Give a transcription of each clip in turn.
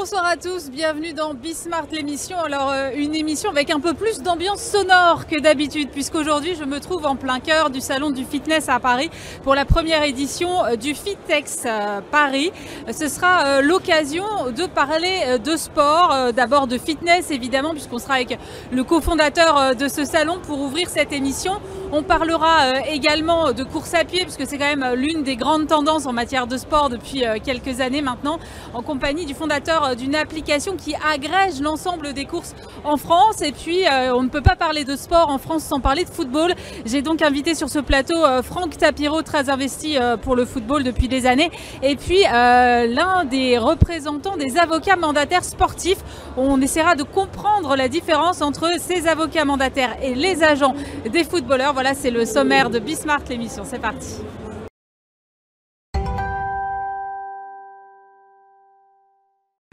Bonsoir à tous, bienvenue dans Bismart l'émission. Alors euh, une émission avec un peu plus d'ambiance sonore que d'habitude puisqu'aujourd'hui je me trouve en plein cœur du salon du fitness à Paris pour la première édition euh, du Fitex euh, Paris. Ce sera l'occasion de parler de sport, d'abord de fitness évidemment puisqu'on sera avec le cofondateur de ce salon pour ouvrir cette émission. On parlera également de course à pied puisque c'est quand même l'une des grandes tendances en matière de sport depuis quelques années maintenant en compagnie du fondateur euh, d'une application qui agrège l'ensemble des courses en France. Et puis, euh, on ne peut pas parler de sport en France sans parler de football. J'ai donc invité sur ce plateau euh, Franck Tapiro, très investi pour le football depuis des années. Et puis, l'un des représentants des avocats mandataires sportifs. On essaiera de comprendre la différence entre ces avocats mandataires et les agents des footballeurs. Voilà, c'est le sommaire de Bismarck l'émission. C'est parti.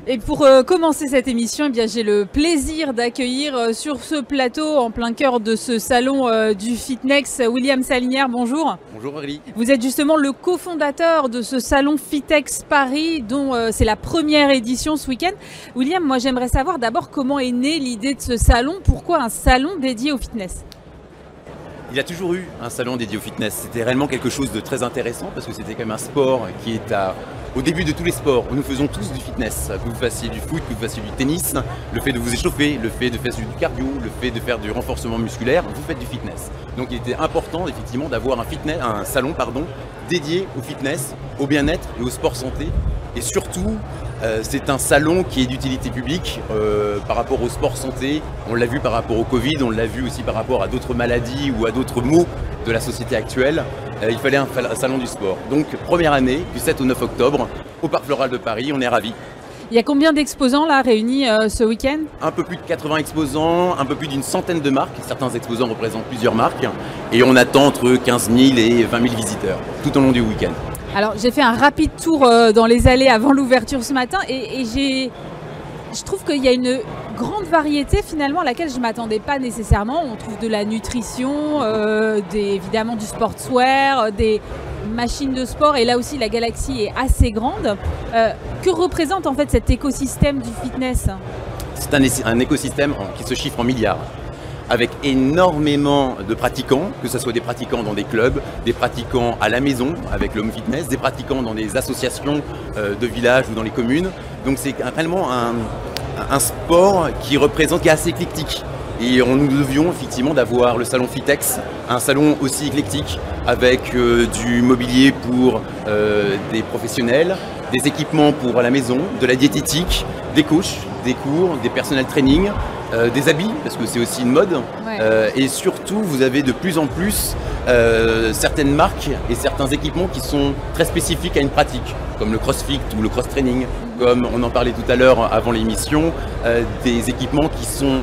Et pour euh, commencer cette émission, eh bien j'ai le plaisir d'accueillir euh, sur ce plateau, en plein cœur de ce salon euh, du Fitnex, William Salinière. Bonjour. Bonjour Aurélie. Vous êtes justement le cofondateur de ce salon Fitex Paris, dont c'est la première édition ce week-end. William, moi j'aimerais savoir d'abord comment est née l'idée de ce salon. Pourquoi un salon dédié au fitness? Il a toujours eu un salon dédié au fitness. C'était réellement quelque chose de très intéressant parce que c'était quand même un sport qui est à au début de tous les sports, nous faisons tous du fitness. Que vous fassiez du foot, que vous fassiez du tennis, le fait de vous échauffer, le fait de faire du cardio, le fait de faire du renforcement musculaire, vous faites du fitness. Donc il était important effectivement d'avoir un, fitness, un salon pardon, dédié au fitness, au bien-être et au sport santé. Et surtout, euh, c'est un salon qui est d'utilité publique euh, par rapport au sport santé. On l'a vu par rapport au Covid, on l'a vu aussi par rapport à d'autres maladies ou à d'autres maux de la société actuelle. Euh, il fallait un, salon du sport. Donc première année, du 7 au 9 octobre, au Parc Floral de Paris, on est ravis. Il y a combien d'exposants là réunis euh, ce week-end? Un peu plus de 80 exposants, un peu plus d'une centaine de marques. Certains exposants représentent plusieurs marques. Et on attend entre 15 000 et 20 000 visiteurs tout au long du week-end. Alors j'ai fait un rapide tour euh, dans les allées avant l'ouverture ce matin et, je trouve qu'il y a une grande variété finalement à laquelle je ne m'attendais pas nécessairement. On trouve de la nutrition, euh, évidemment du sportswear, euh, des machines de sport et là aussi la galaxie est assez grande. Que représente en fait cet écosystème du fitness? C'est un, écosystème qui se chiffre en milliards avec énormément de pratiquants, que ce soit des pratiquants dans des clubs, des pratiquants à la maison avec l'home fitness, des pratiquants dans des associations de villages ou dans les communes. Donc c'est réellement un, sport qui représente, qui est assez éclectique. Et nous devions effectivement d'avoir le salon Fitex, un salon aussi éclectique avec euh, du mobilier pour euh, des professionnels, des équipements pour la maison, de la diététique, des couches, des cours, des personnels training, euh, des habits, parce que c'est aussi une mode. et surtout, vous avez de plus en plus certaines marques et certains équipements qui sont très spécifiques à une pratique, comme le crossfit ou le cross-training comme on en parlait tout à l'heure avant l'émission, euh, des équipements qui, sont,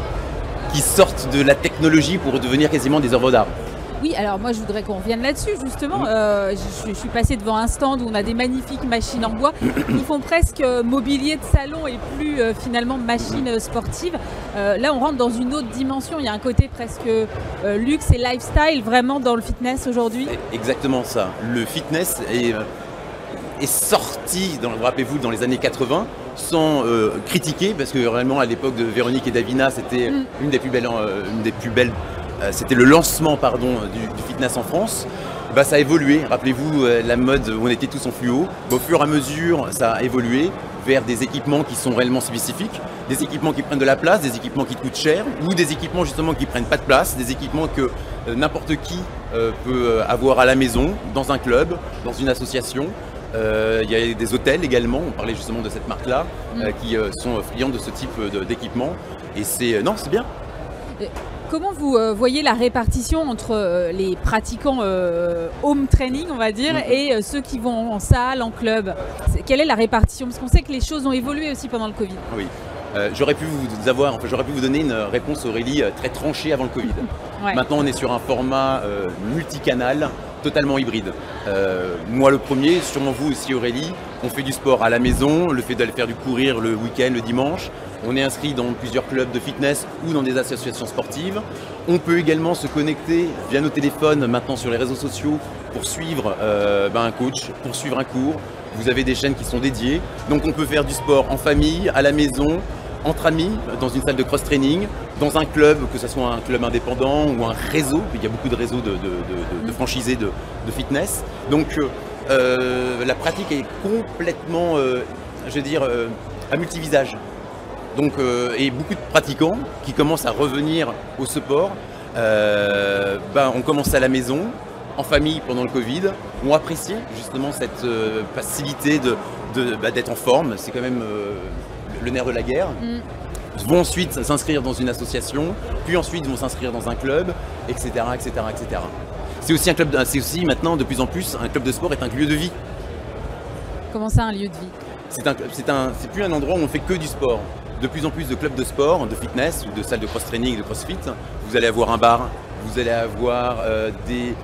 qui sortent de la technologie pour devenir quasiment des œuvres d'art. Oui, alors moi je voudrais qu'on revienne là-dessus justement. Euh, je, suis passé devant un stand où on a des magnifiques machines en bois. Ils font presque euh, mobilier de salon et plus finalement machines sportives. là on rentre dans une autre dimension. Il y a un côté presque luxe et lifestyle vraiment dans le fitness aujourd'hui. Exactement ça. Le fitness est est sorti, rappelez-vous, dans les années 80, sans euh, critiquer, parce que réellement à l'époque de Véronique et Davina, c'était mm. une des plus belles, euh, une des plus belles, euh, c'était le lancement pardon du, fitness en France. Bah, ça a évolué. Rappelez-vous la mode où on était tous en fluo. au fur et à mesure, ça a évolué vers des équipements qui sont réellement spécifiques, des équipements qui prennent de la place, des équipements qui coûtent cher, ou des équipements justement qui prennent pas de place, des équipements que n'importe qui peut avoir à la maison, dans un club, dans une association. Euh, il y a des hôtels également, on parlait justement de cette marque-là, mm. euh, qui euh, sont friands de ce type d'équipement. Et c'est. non, c'est bien. Comment vous voyez la répartition entre les pratiquants home training, on va dire, mm. et ceux qui vont en salle, en club? Quelle est la répartition? Parce qu'on sait que les choses ont évolué aussi pendant le Covid. Oui. j'aurais pu vous avoir, enfin, j'aurais pu vous donner une réponse Aurélie très tranchée avant le Covid. Maintenant, on est sur un format multicanal totalement hybride. Euh, moi le premier, sûrement vous aussi Aurélie, on fait du sport à la maison, le fait d'aller faire du courir le week-end, le dimanche. On est inscrit dans plusieurs clubs de fitness ou dans des associations sportives. On peut également se connecter via nos téléphones maintenant sur les réseaux sociaux pour suivre euh, ben, un coach, pour suivre un cours. Vous avez des chaînes qui sont dédiées. Donc on peut faire du sport en famille, à la maison, entre amis, dans une salle de cross-training, dans un club, que ce soit un club indépendant ou un réseau, il y a beaucoup de réseaux de, franchisés de, fitness. Donc euh, euh, la pratique est complètement, euh, je veux dire, à multivisage. Donc, et beaucoup de pratiquants qui commencent à revenir au sport, ben, on commence à la maison, en famille pendant le Covid, ont apprécié justement cette facilité bah, d'être en forme. C'est quand même le nerf de la guerre. Mm. vont ensuite s'inscrire dans une association, puis ensuite vont s'inscrire dans un club, etc. etc., etc. C'est aussi un club, c'est aussi maintenant de plus en plus un club de sport est un lieu de vie. Comment ça un lieu de vie? C'est un, c'est un, c'est plus un endroit où on fait que du sport. De plus en plus de clubs de sport, de fitness ou de salles de cross-training, de crossfit, vous allez avoir un bar, vous allez avoir euh, des,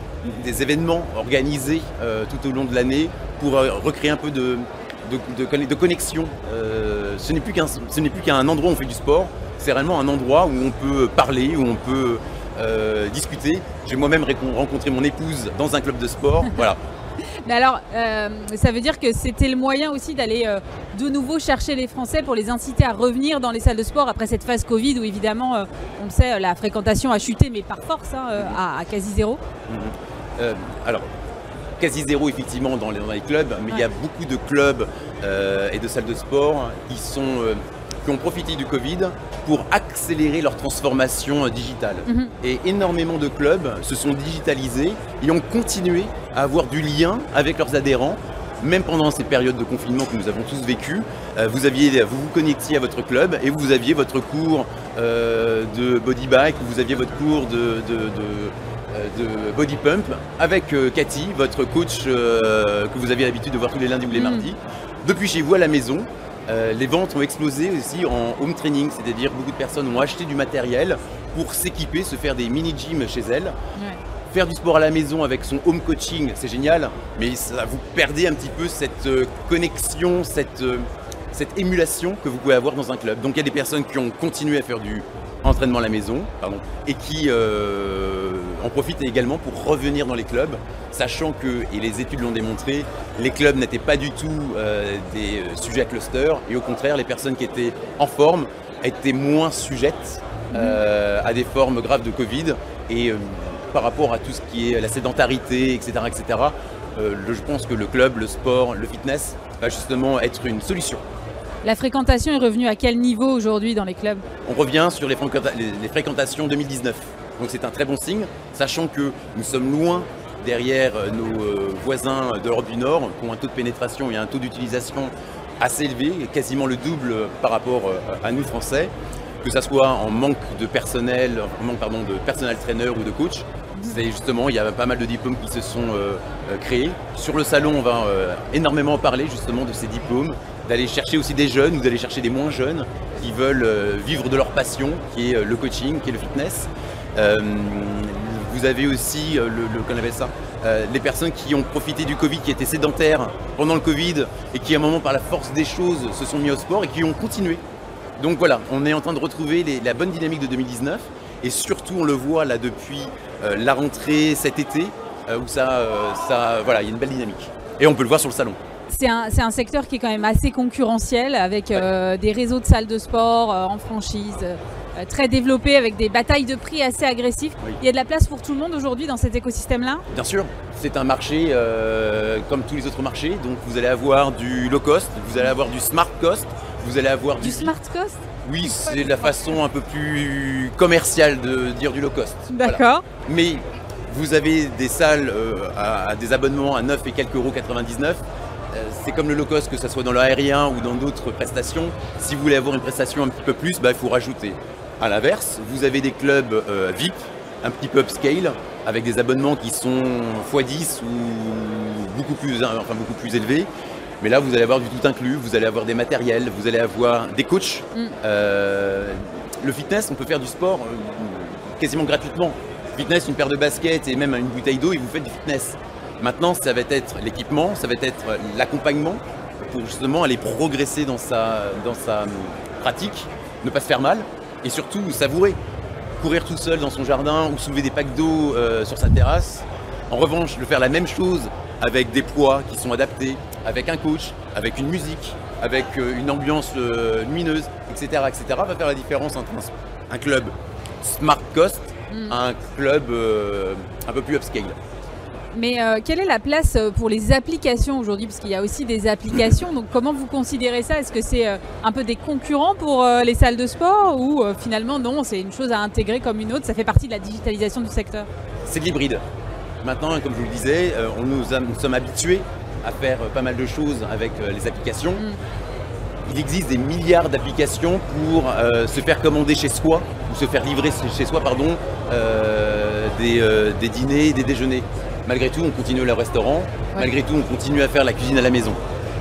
des, événements organisés euh, tout au long de l'année pour euh, recréer un peu de, de, de connexion. Euh, ce n'est plus qu'un endroit où on fait du sport, c'est réellement un endroit où on peut parler, où on peut euh, discuter. J'ai moi-même rencontré mon épouse dans un club de sport. voilà. Mais alors, euh, ça veut dire que c'était le moyen aussi d'aller de nouveau chercher les Français pour les inciter à revenir dans les salles de sport après cette phase Covid où évidemment, on le sait, la fréquentation a chuté, mais par force, hein, à, quasi zéro. Mhm. alors, quasi zéro effectivement dans les, clubs, mais il y a beaucoup de clubs euh, et de salles de sport qui, sont, euh, qui ont profité du Covid pour accélérer leur transformation euh, digitale. Mhm. Et énormément de clubs se sont digitalisés et ont continué à avoir du lien avec leurs adhérents même pendant ces périodes de confinement que nous avons tous vécu, vous, aviez, vous vous connectiez à votre club et vous aviez votre cours de body bike, vous aviez votre cours de de Body Pump avec euh, Cathy, votre coach euh, que vous avez l'habitude de voir tous les lundis ou les mm. mardis. Depuis chez vous à la maison, les ventes ont explosé aussi en home training, c'est-à-dire beaucoup de personnes ont acheté du matériel pour s'équiper, se faire des mini-gyms chez elles. Faire du sport à la maison avec son home coaching, c'est génial, mais ça, vous perdez un petit peu cette connexion, cette, cette émulation que vous pouvez avoir dans un club. Donc il y a des personnes qui ont continué à faire du à la maison pardon, et qui en profite également pour revenir dans les clubs, sachant que, et les études l'ont démontré, les clubs n'étaient pas du tout euh, des euh, sujets à cluster, et au contraire, les personnes qui étaient en forme étaient moins sujettes euh, à des formes graves de Covid. Et par rapport à tout ce qui est la sédentarité, etc., etc., je pense que le club, le sport, le fitness va justement être une solution. La fréquentation est revenue à quel niveau aujourd'hui dans les clubs? On revient sur les, fréquentations 2019. Donc c'est un très bon signe, sachant que nous sommes loin derrière euh, nos euh, voisins d'Europe du Nord qui ont un taux de pénétration et un taux d'utilisation assez élevé, quasiment le double par rapport euh, à nous Français, que ce soit en manque de personnel, en manque pardon, de personnel trainer ou de coach. C'est justement, il y a pas mal de diplômes qui se sont créés. Sur le salon, on va énormément parler justement de ces diplômes, d'aller chercher aussi des jeunes ou d'aller chercher des moins jeunes qui veulent vivre de leur passion, qui est le coaching, qui est le fitness. Euh, vous avez aussi euh, le, ça euh, les personnes qui ont profité du Covid, qui étaient sédentaires pendant le Covid et qui à un moment par la force des choses se sont mis au sport et qui ont continué. Donc voilà, on est en train de retrouver la bonne dynamique de 2019 et surtout on le voit là depuis la rentrée cet été où ça, ça voilà, il y a une belle dynamique. Et on peut le voir sur le salon. C'est un, secteur qui est quand même assez concurrentiel avec des réseaux de salles de sport en franchise, euh, très développé avec des batailles de prix assez agressives. Il y a de la place pour tout le monde aujourd'hui dans cet écosystème-là? Bien sûr, c'est un marché euh, comme tous les autres marchés. Donc vous allez avoir du low cost, vous allez avoir du smart cost, vous allez avoir du... Du smart cost? Oui, c'est la façon un peu plus commerciale de dire du low cost. D'accord. Mais vous avez des salles euh, à, des abonnements à 9 et quelques euros 99 c'est comme le low cost, que ce soit dans l'aérien ou dans d'autres prestations. Si vous voulez avoir une prestation un petit peu plus, bah, il faut rajouter. A l'inverse, vous avez des clubs euh, VIP, un petit peu upscale, avec des abonnements qui sont x10 ou beaucoup plus, enfin, beaucoup plus élevés. Mais là, vous allez avoir du tout inclus, vous allez avoir des matériels, vous allez avoir des coachs. Mm. Euh, le fitness, on peut faire du sport euh, quasiment gratuitement. Fitness, une paire de baskets et même une bouteille d'eau, et vous faites du fitness. Maintenant, ça va être l'équipement, ça va être l'accompagnement pour justement aller progresser dans sa, dans sa hum, pratique, ne pas se faire mal et surtout savourer. Courir tout seul dans son jardin ou soulever des packs d'eau euh, sur sa terrasse. En revanche, de faire la même chose avec des poids qui sont adaptés, avec un coach, avec une musique, avec euh, une ambiance euh, lumineuse, etc., etc., va faire la différence entre un, club smart cost mm. un club un peu plus upscale. Mais quelle est la place pour les applications aujourd'hui? Parce qu'il y a aussi des applications. Donc comment vous considérez ça? Est-ce que c'est un peu des concurrents pour les salles de sport? Ou finalement non, c'est une chose à intégrer comme une autre? Ça fait partie de la digitalisation du secteur C'est de l'hybride. Maintenant, comme je vous le disais, euh, on nous, sommes habitués à faire euh, pas mal de choses avec euh, les applications. Mm. Il existe des milliards d'applications pour se faire commander chez soi, ou se faire livrer chez soi, pardon, des, dîners, des déjeuners. Malgré tout, on continue le restaurant, malgré tout, on continue à faire la cuisine à la maison.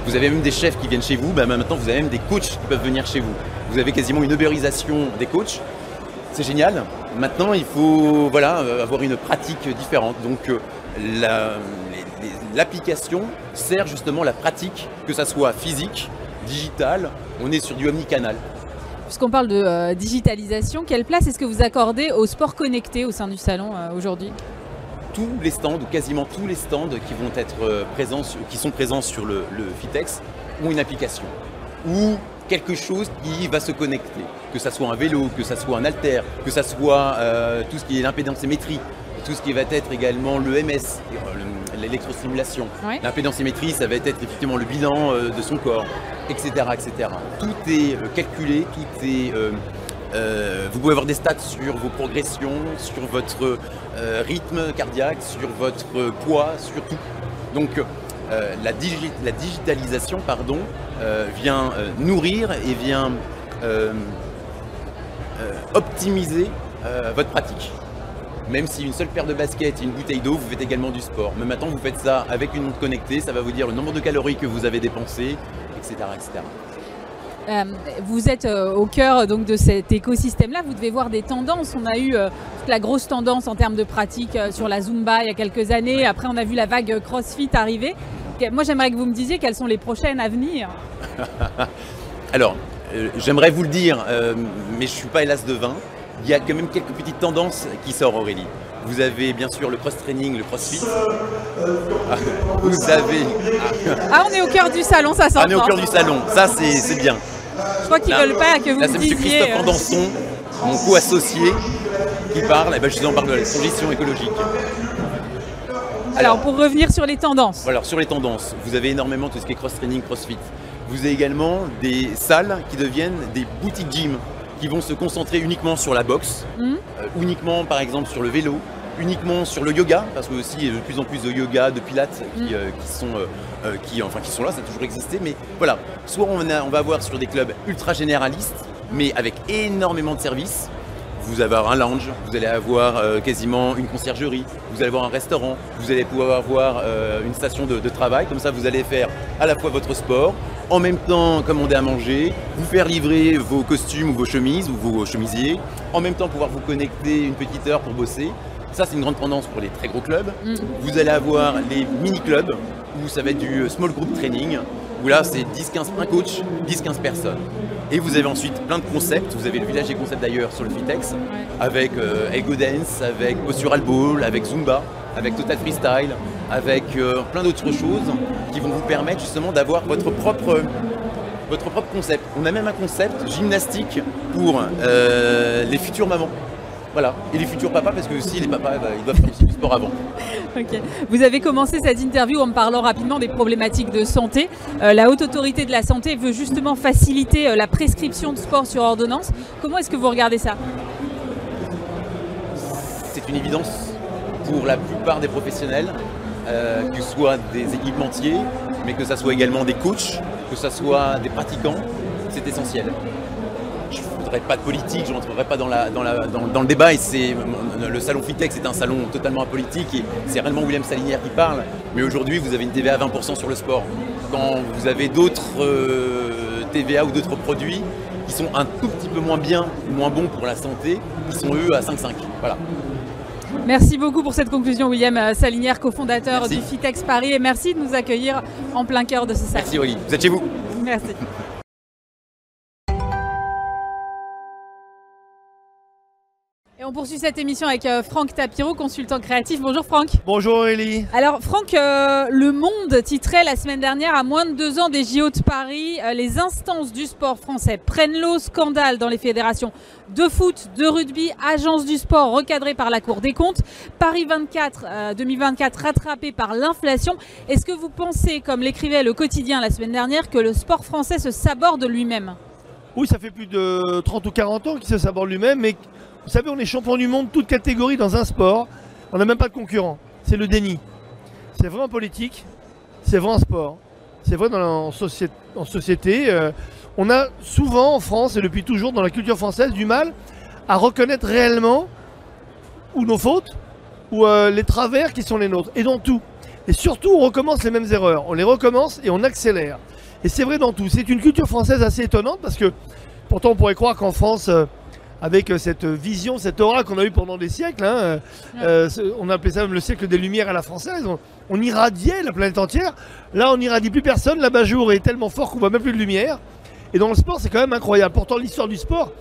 Vous avez même des chefs qui viennent chez vous, ben maintenant vous avez même des coachs qui peuvent venir chez vous. Vous avez quasiment une ubérisation des coachs c'est génial. Maintenant, il faut voilà, euh, avoir une pratique différente. Donc, euh, l'application sert justement la pratique, que ça soit physique, digital. On est sur du omnicanal. Puisqu'on parle de euh, digitalisation, quelle place est-ce que vous accordez au sport connecté au sein du salon aujourd'hui? Tous les stands, ou quasiment tous les stands qui vont être présents, qui sont présents sur le, le Fitex, ont une application. Ou quelque chose qui va se connecter. Que ça soit un vélo, que ça soit un alter, que ça soit euh, tout ce qui est l'impédensmétrie, tout ce qui va être également l'EMS, euh, l'électrostimulation. L'impédensmétrie, ça va être effectivement le bilan euh, de son corps, etc. etc. Tout est calculé, tout est... vous pouvez avoir des stats sur vos progressions, sur votre rythme cardiaque, sur votre poids, sur tout. Donc la, la, digitalisation pardon, euh, vient euh, nourrir et vient euh, optimiser votre pratique. Même si une seule paire de baskets et une bouteille d'eau, vous faites également du sport. Mais maintenant, vous faites ça avec une montre connectée, ça va vous dire le nombre de calories que vous avez dépensé, etc. etc. vous êtes au cœur donc de cet écosystème-là. Vous devez voir des tendances. On a eu la grosse tendance en termes de pratique sur la Zumba il y a quelques années. Après, on a vu la vague CrossFit arriver. Moi, j'aimerais que vous me disiez quelles sont les prochaines à venir. Alors, euh, j'aimerais vous le dire, euh, mais je ne suis pas hélas devin. Il y a quand même quelques petites tendances qui sortent, Aurélie. Vous avez bien sûr le cross-training, le crossfit. Ah, vous avez. Ah, on est au cœur du salon, ça sent. On est au cœur du salon, ça c'est bien. Je crois qu'ils veulent pas que vous là, c'est M. Christophe euh, Andanson, mon co-associé, qui parle. Et eh ben, je vous en parle de la transition écologique. Alors, pour revenir sur les tendances. Alors sur les tendances, vous avez énormément tout ce qui est cross-training, crossfit. Vous avez également des salles qui deviennent des boutiques gym qui vont se concentrer uniquement sur la boxe, mmh. euh, uniquement par exemple sur le vélo, uniquement sur le yoga, parce que aussi il y a de plus en plus de yoga, de pilates qui, mmh. euh, sont, euh, qui, enfin, qui sont là, ça a toujours existé, mais voilà, soit on, on va avoir sur des clubs ultra généralistes, mais avec énormément de services, vous allez avoir un lounge, vous allez avoir euh, quasiment une conciergerie, vous allez avoir un restaurant, vous allez pouvoir avoir euh, une station de, travail. Comme ça, vous allez faire à la fois votre sport, en même temps commander à manger, vous faire livrer vos costumes ou vos chemises ou vos chemisiers, en même temps pouvoir vous connecter une petite heure pour bosser. Ça, c'est une grande tendance pour les très gros clubs. Mm. Vous allez avoir les mini-clubs, où ça va être du small group training, où là, c'est 10-15, un coach, 10-15 personnes. Et vous avez ensuite plein de concepts. Vous avez le village des concepts d'ailleurs sur le Fitex, avec euh, Ego Dance, avec Postural Ball, avec Zumba, avec Total Freestyle, avec euh, plein d'autres choses qui vont vous permettre justement d'avoir votre propre votre propre concept. On a même un concept gymnastique pour euh, les futures mamans. Voilà. Et les futurs papas, parce que aussi les papas, bah, ils doivent faire aussi du sport avant. Ok. Vous avez commencé cette interview en me parlant rapidement des problématiques de santé. Euh, la Haute Autorité de la Santé veut justement faciliter euh, la prescription de sport sur ordonnance. Comment est-ce que vous regardez ça? C'est une évidence pour la plupart des professionnels, euh, que ce soit des équipementiers, mais que ce soit également des coachs, que ce soit des pratiquants, c'est essentiel pas de politique, je ne rentrerai pas dans, le débat. Et c'est, le salon Fitex est un salon totalement apolitique et c'est réellement William Salinière qui parle. Mais aujourd'hui, vous avez une TVA à 20% sur le sport. Quand vous avez d'autres euh, TVA ou d'autres produits qui sont un tout petit peu moins bien, moins bons pour la santé, qui sont eux à 5,5. Voilà. Merci beaucoup pour cette conclusion, William Salinière, cofondateur Merci. du FITEX Paris, et merci de nous accueillir en plein cœur de ce salon. Merci Aurélie, vous êtes chez vous. Merci. On poursuit cette émission avec euh, Franck Tapiro, consultant créatif. Bonjour Franck. Bonjour Aurélie. Alors Franck, euh, Le Monde titrait la semaine dernière, à moins de deux ans des JO de Paris, euh, les instances du sport français prennent l'eau, scandale dans les fédérations de foot, de rugby, agences du sport recadrées par la Cour des comptes, Paris 24, euh, 2024 rattrapé par l'inflation. Est-ce que vous pensez, comme l'écrivait le quotidien la semaine dernière, que le sport français se saborde lui-même? Oui, ça fait plus de 30 ou 40 ans qu'il se saborde lui-même, mais vous savez, on est champion du monde, toute catégorie dans un sport. On n'a même pas de concurrent. C'est le déni. C'est vrai en politique, c'est vrai en sport, c'est vrai en, société. Euh, on a souvent en France, et depuis toujours dans la culture française, du mal à reconnaître réellement nos fautes, ou euh, les travers qui sont les nôtres, et dans tout. Et surtout, on recommence les mêmes erreurs. On les recommence et on accélère. Et c'est vrai dans tout. C'est une culture française assez étonnante parce que pourtant on pourrait croire qu'en France, euh, avec euh, cette vision, cette aura qu'on a eue pendant des siècles, hein, euh, on appelait ça même le siècle des Lumières à la française, on, on irradiait la planète entière. Là, on n'irradie plus personne. L'abat-jour est tellement fort qu'on voit même plus de lumière. Et dans le sport, c'est quand même incroyable. Pourtant, l'histoire du sport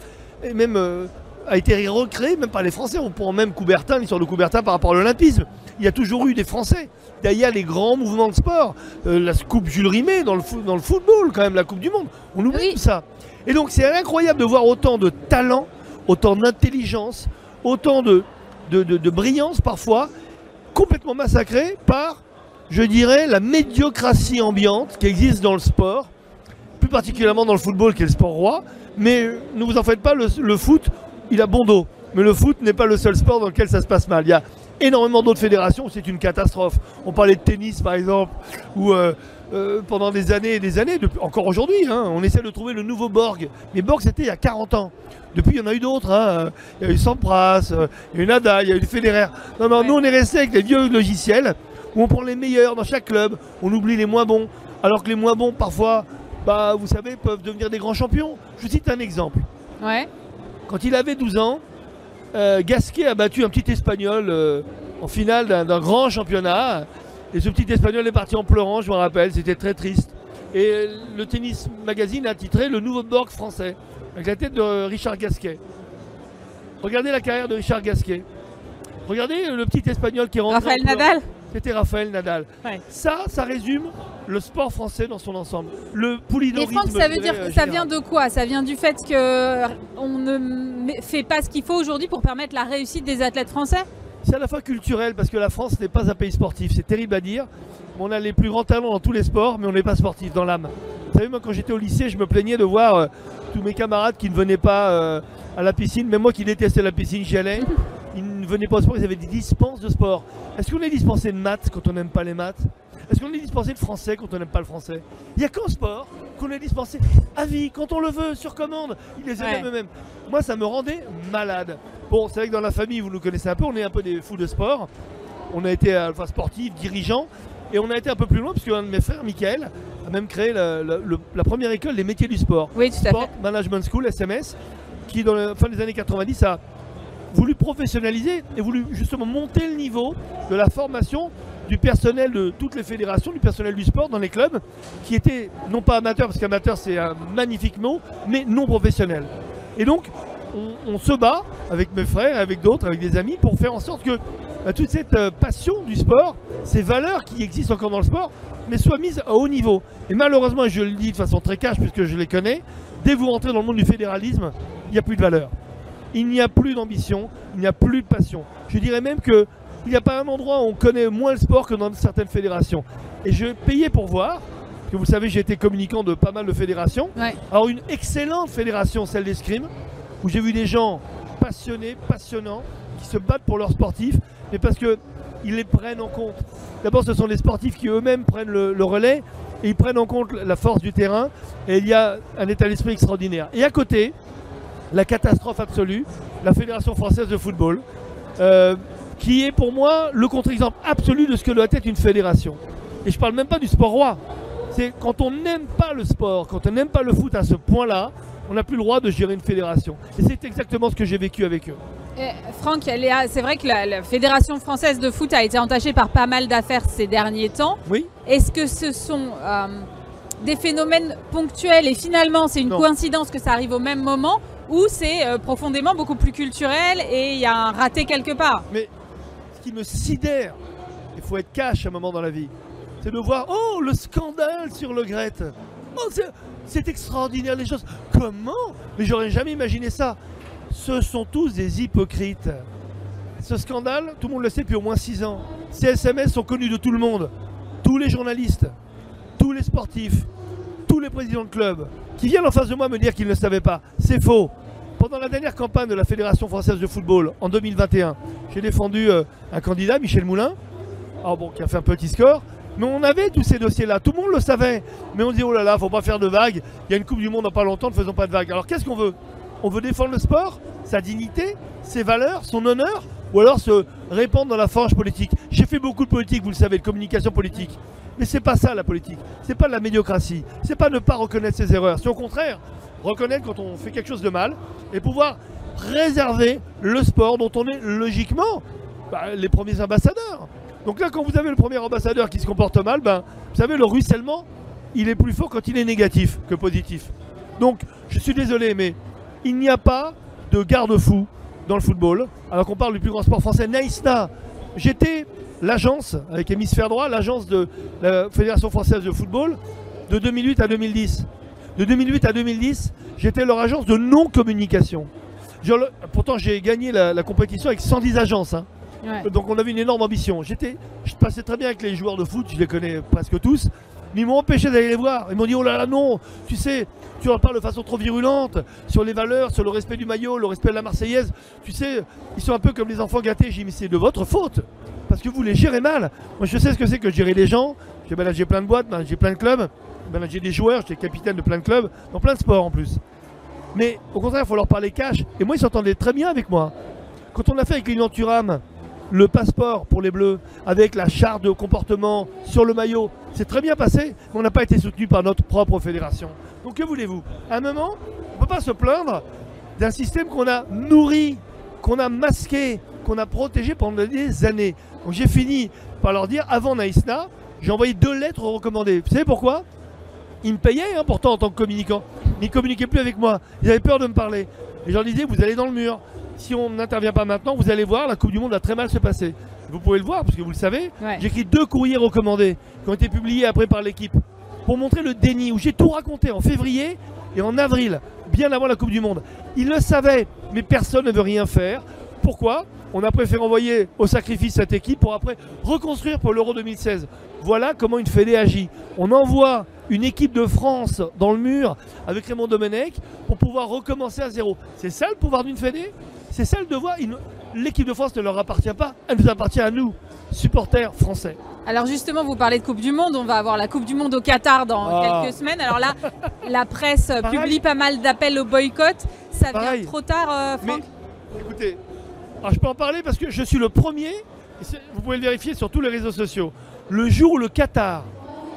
est même euh, a été recréée même par les Français. On prend même Coubertin, l'histoire de Coubertin par rapport à l'olympisme. Il y a toujours eu des Français derrière les grands mouvements de sport. Euh, la Coupe Jules Rimet dans le, fo- dans le football, quand même, la Coupe du Monde. On oublie Oui. tout ça. Et donc, c'est incroyable de voir autant de talent, autant d'intelligence, autant de, de, de- brillance parfois, complètement massacré par, je dirais, la médiocratie ambiante qui existe dans le sport, plus particulièrement dans le football qui est le sport roi. Mais euh, ne vous en faites pas, le, foot, il a bon dos. Mais le foot n'est pas le seul sport dans lequel ça se passe mal. Il y a énormément d'autres fédérations où c'est une catastrophe. On parlait de tennis par exemple, où euh, pendant des années et des années, depuis- encore aujourd'hui, hein, on essaie de trouver le nouveau Borg. Mais Borg c'était il y a 40 ans. Depuis, il y en a eu d'autres. hein. Il y a eu Sampras, euh, il y a eu Nadal, il y a eu Federer. Non, non, Ouais. nous on est resté avec les vieux logiciels où on prend les meilleurs dans chaque club, on oublie les moins bons. Alors que les moins bons, parfois, bah, vous savez, peuvent devenir des grands champions. Je vous cite un exemple. Ouais. Quand il avait 12 ans, euh, Gasquet a battu un petit Espagnol euh, en finale d'un grand championnat. Et ce petit Espagnol est parti en pleurant, je me rappelle, c'était très triste. Et le Tennis Magazine a titré Le nouveau Borg français, avec la tête de Richard Gasquet. Regardez la carrière de Richard Gasquet. Regardez le petit Espagnol qui est rentré. en Raphaël. Nadal C'était Raphaël Nadal. Ouais. Ça, ça résume le sport français dans son ensemble. Le Et. Franck, ça veut dire que ça vient de quoi? Ça vient du fait que on ne fait pas ce qu'il faut aujourd'hui pour permettre la réussite des athlètes français? C'est à la fois culturel parce que la France n'est pas un pays sportif. C'est terrible à dire. On a les plus grands talents dans tous les sports, mais on n'est pas sportif dans l'âme. Vous savez, moi, quand j'étais au lycée, je me plaignais de voir euh, tous mes camarades qui ne venaient pas euh, à la piscine. Même moi qui détestais la piscine, j'y allais. Ils ne venaient pas au sport, ils avaient des dispenses de sport. Est-ce qu'on est dispensé de maths quand on n'aime pas les maths? Est-ce qu'on est dispensé de français quand on n'aime pas le français? Il n'y a qu'en sport qu'on est dispensé à vie, quand on le veut, sur commande. Ils les Ouais. aiment eux-mêmes. Moi, ça me rendait malade. Bon, c'est vrai que dans la famille, vous nous connaissez un peu, on est un peu des fous de sport. On a été euh, enfin, sportif, dirigeant, et on a été un peu plus loin, parce qu'un de mes frères, Michael, a même créé la, la- la première école des métiers du sport. Oui, tout à Sport fait. Management School, SMS, qui dans la fin des années 90 a voulu professionnaliser et voulu justement monter le niveau de la formation du personnel de toutes les fédérations, du personnel du sport dans les clubs, qui était non pas amateur, parce qu'amateur c'est un magnifique mot, mais non professionnel. Et donc, on, on se bat avec mes frères, avec d'autres, avec des amis, pour faire en sorte que bah, toute cette euh, passion du sport, ces valeurs qui existent encore dans le sport, mais soient mises à haut niveau. Et malheureusement, et je le dis de façon très cash puisque je les connais, dès que vous rentrez dans le monde du fédéralisme, il n'y a plus de valeur. Il n'y a plus d'ambition, il n'y a plus de passion. Je dirais même que il n'y a pas un endroit où on connaît moins le sport que dans certaines fédérations. Et je payais pour voir, parce que vous savez, j'ai été communicant de pas mal de fédérations. Ouais. Alors une excellente fédération, celle d'escrime, où j'ai vu des gens passionnés, passionnants, qui se battent pour leurs sportifs, mais parce que ils les prennent en compte. D'abord, ce sont les sportifs qui eux-mêmes prennent le, le relais et ils prennent en compte la force du terrain. Et il y a un état d'esprit extraordinaire. Et à côté, la catastrophe absolue, la Fédération française de football, euh, qui est pour moi le contre-exemple absolu de ce que doit être une fédération. Et je parle même pas du sport roi. C'est quand on n'aime pas le sport, quand on n'aime pas le foot à ce point-là, on n'a plus le droit de gérer une fédération. Et c'est exactement ce que j'ai vécu avec eux. Franck, c'est vrai que la, Fédération française de foot a été entachée par pas mal d'affaires ces derniers temps. Oui. Est-ce que ce sont euh, des phénomènes ponctuels et finalement c'est une coïncidence que ça arrive au même moment ou c'est euh, profondément beaucoup plus culturel et il y a un raté quelque part? Mais me sidère, il faut être cash à un moment dans la vie, c'est de voir, oh, le scandale sur le Gret. Oh, c'est extraordinaire les choses. Comment? Mais j'aurais jamais imaginé ça. Ce sont tous des hypocrites. Ce scandale, tout le monde le sait depuis au moins 6 ans. Ces SMS sont connus de tout le monde. Tous les journalistes, tous les sportifs, tous les présidents de clubs qui viennent en face de moi me dire qu'ils ne savaient pas. C'est faux. Pendant la dernière campagne de la Fédération française de football en 2021, j'ai défendu euh, un candidat, Michel Moulin, ah bon, qui a fait un petit score. Mais on avait tous ces dossiers-là, tout le monde le savait. Mais on dit oh là là, faut pas faire de vagues. Il y a une Coupe du Monde dans pas longtemps, ne faisons pas de vagues. Alors qu'est-ce qu'on veut? On veut défendre le sport, sa dignité, ses valeurs, son honneur, ou alors se répandre dans la forge politique? J'ai fait beaucoup de politique, vous le savez, de communication politique. Mais c'est pas ça la politique. C'est pas de la médiocratie. C'est pas ne pas reconnaître ses erreurs. C'est au contraire reconnaître quand on fait quelque chose de mal et pouvoir préserver le sport dont on est logiquement bah, les premiers ambassadeurs. Donc là, quand vous avez le premier ambassadeur qui se comporte mal, ben, vous savez, le ruissellement, il est plus fort quand il est négatif que positif. Donc, je suis désolé, mais il n'y a pas de garde-fou dans le football, alors qu'on parle du plus grand sport français, Naïsna. J'étais l'agence, avec Hémisphère droit, l'agence de la Fédération française de football, de 2008 à 2010. De 2008 à 2010, j'étais leur agence de non-communication. Pourtant, j'ai gagné la, compétition avec 110 agences. Hein. Donc on avait une énorme ambition. J'étais, je passais très bien avec les joueurs de foot, je les connais presque tous. Mais ils m'ont empêché d'aller les voir. Ils m'ont dit oh là là non, tu sais, tu en parles de façon trop virulente sur les valeurs, sur le respect du maillot, le respect de la Marseillaise. Tu sais, ils sont un peu comme les enfants gâtés. J'ai dit mais c'est de votre faute parce que vous les gérez mal. Moi je sais ce que c'est que gérer les gens. J'ai managé plein de boîtes, j'ai plein de clubs, j'ai des joueurs, j'étais capitaine de plein de clubs, dans plein de sports en plus. Mais au contraire, il faut leur parler cash. Et moi, ils s'entendaient très bien avec moi. Quand on a fait avec Turam le passeport pour les Bleus, avec la charte de comportement sur le maillot, c'est très bien passé, mais on n'a pas été soutenu par notre propre fédération. Donc que voulez-vous? À un moment, on ne peut pas se plaindre d'un système qu'on a nourri, qu'on a masqué, qu'on a protégé pendant des années. Donc j'ai fini par leur dire, avant Naïsna, j'ai envoyé deux lettres recommandées. Vous savez pourquoi? Ils me payaient hein, pourtant en tant que communicant. Mais ils ne communiquaient plus avec moi. Ils avaient peur de me parler. Et je leur disais, vous allez dans le mur si on n'intervient pas maintenant, vous allez voir, la Coupe du Monde va très mal se passer. Vous pouvez le voir, parce que vous le savez. J'ai écrit deux courriers recommandés qui ont été publiés après par l'équipe pour montrer le déni, où j'ai tout raconté en février et en avril, bien avant la Coupe du Monde. Ils le savaient, mais personne ne veut rien faire. Pourquoi? On a préféré envoyer au sacrifice cette équipe pour après reconstruire pour l'Euro 2016. Voilà comment une fédé agit. On envoie une équipe de France dans le mur avec Raymond Domenech pour pouvoir recommencer à zéro. C'est ça le pouvoir d'une fédé? C'est ça le devoir? L'équipe de France ne leur appartient pas, elle nous appartient à nous, supporters français. Alors justement, vous parlez de Coupe du Monde, on va avoir la Coupe du Monde au Qatar dans ah. quelques semaines. Alors là, la presse publie pas mal d'appels au boycott. Ça vient trop tard, euh, Franck Écoutez, je peux en parler parce que je suis le premier, vous pouvez le vérifier sur tous les réseaux sociaux. Le jour où le Qatar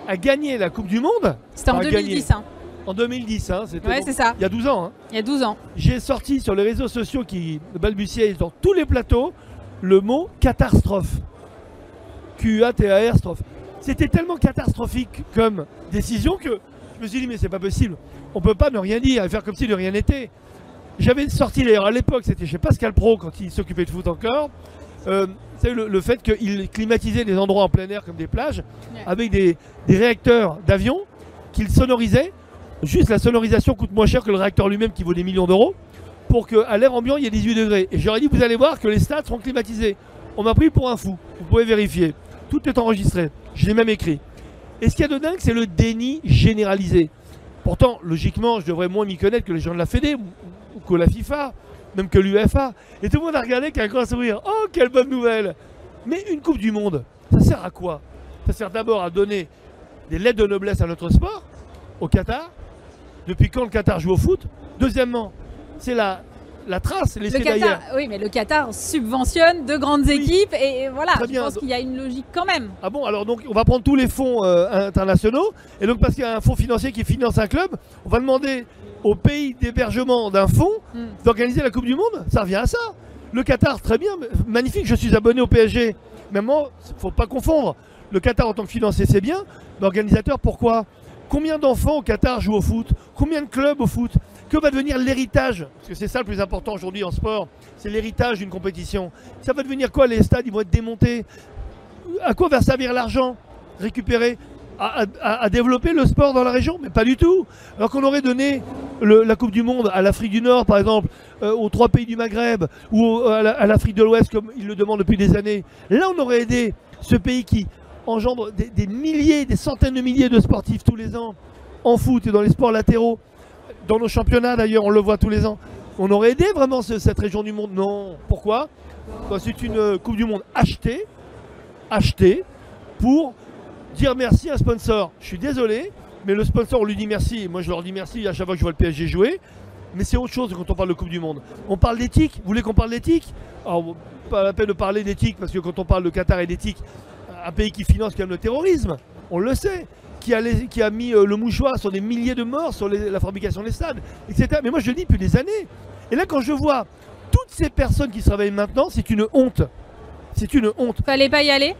a gagné la Coupe du Monde, c'était en 2010. Hein. En 2010, hein, c'était ça. il y a 12 ans. Hein. Il y a 12 ans. J'ai sorti sur les réseaux sociaux qui balbutiaient dans tous les plateaux le mot catastrophe. Q-A-T-A-R strophe. C'était tellement catastrophique comme décision que je me suis dit mais c'est pas possible. On peut pas ne rien dire et faire comme si de rien n'était. J'avais sorti d'ailleurs à l'époque, c'était chez Pascal Pro quand il s'occupait de foot encore. Euh, c'est le, fait qu'il climatisait des endroits en plein air comme des plages avec des, des réacteurs d'avion qu'il sonorisait Juste la sonorisation coûte moins cher que le réacteur lui-même qui vaut des millions d'euros pour qu'à l'air ambiant il y ait 18 degrés. Et j'aurais dit, vous allez voir que les stades seront climatisés. On m'a pris pour un fou. Vous pouvez vérifier. Tout est enregistré. Je l'ai même écrit. Et ce qu'il y a de dingue, c'est le déni généralisé. Pourtant, logiquement, je devrais moins m'y connaître que les gens de la Fédé, ou que la FIFA, même que l'UFA. Et tout le monde a regardé avec un grand sourire. Oh, quelle bonne nouvelle Mais une Coupe du Monde, ça sert à quoi? Ça sert d'abord à donner des lettres de noblesse à notre sport, au Qatar, depuis quand le Qatar joue au foot? Deuxièmement, c'est la, la trace laissée le Qatar, Oui, mais le Qatar subventionne de grandes équipes et voilà, je pense qu'il y a une logique quand même. Ah bon, alors donc on va prendre tous les fonds euh, internationaux et donc parce qu'il y a un fonds financier qui finance un club, on va demander au pays d'hébergement d'un fonds hmm. d'organiser la Coupe du Monde. Ça revient à ça. Le Qatar, très bien, magnifique, je suis abonné au PSG. Mais moi, faut pas confondre. Le Qatar en tant que financier, c'est bien. L'organisateur, pourquoi? Combien d'enfants au Qatar jouent au foot? Combien de clubs au foot? Que va devenir l'héritage? Parce que c'est ça le plus important aujourd'hui en sport, c'est l'héritage d'une compétition. Ça va devenir quoi? Les stades, ils vont être démontés. À quoi va servir l'argent? Récupérer à, développer le sport dans la région, mais pas du tout. Alors qu'on aurait donné la Coupe du Monde à l'Afrique du Nord, par exemple, euh, aux trois pays du Maghreb, ou à l'Afrique de l'Ouest, comme ils le demandent depuis des années, là on aurait aidé ce pays qui engendre des, milliers, des centaines de milliers de sportifs tous les ans en foot et dans les sports latéraux, dans nos championnats d'ailleurs, on le voit tous les ans. On aurait aidé vraiment cette région du monde? Non. Pourquoi? C'est une euh, Coupe du Monde achetée, achetée pour dire merci à un sponsor. Je suis désolé, mais le sponsor, on lui dit merci. Moi, je leur dis merci à chaque fois que je vois le PSG jouer. Mais c'est autre chose quand on parle de Coupe du Monde. On parle d'éthique. Vous voulez qu'on parle d'éthique? Alors, pas la peine de parler d'éthique, parce que quand on parle de Qatar et d'éthique, un pays qui finance quand même le terrorisme, on le sait, qui a, mis euh, le mouchoir sur des milliers de morts sur la fabrication des stades, etc. Mais moi je le dis depuis des années. Et là quand je vois toutes ces personnes qui se réveillent maintenant, c'est une honte. C'est une honte. Fallait pas y aller?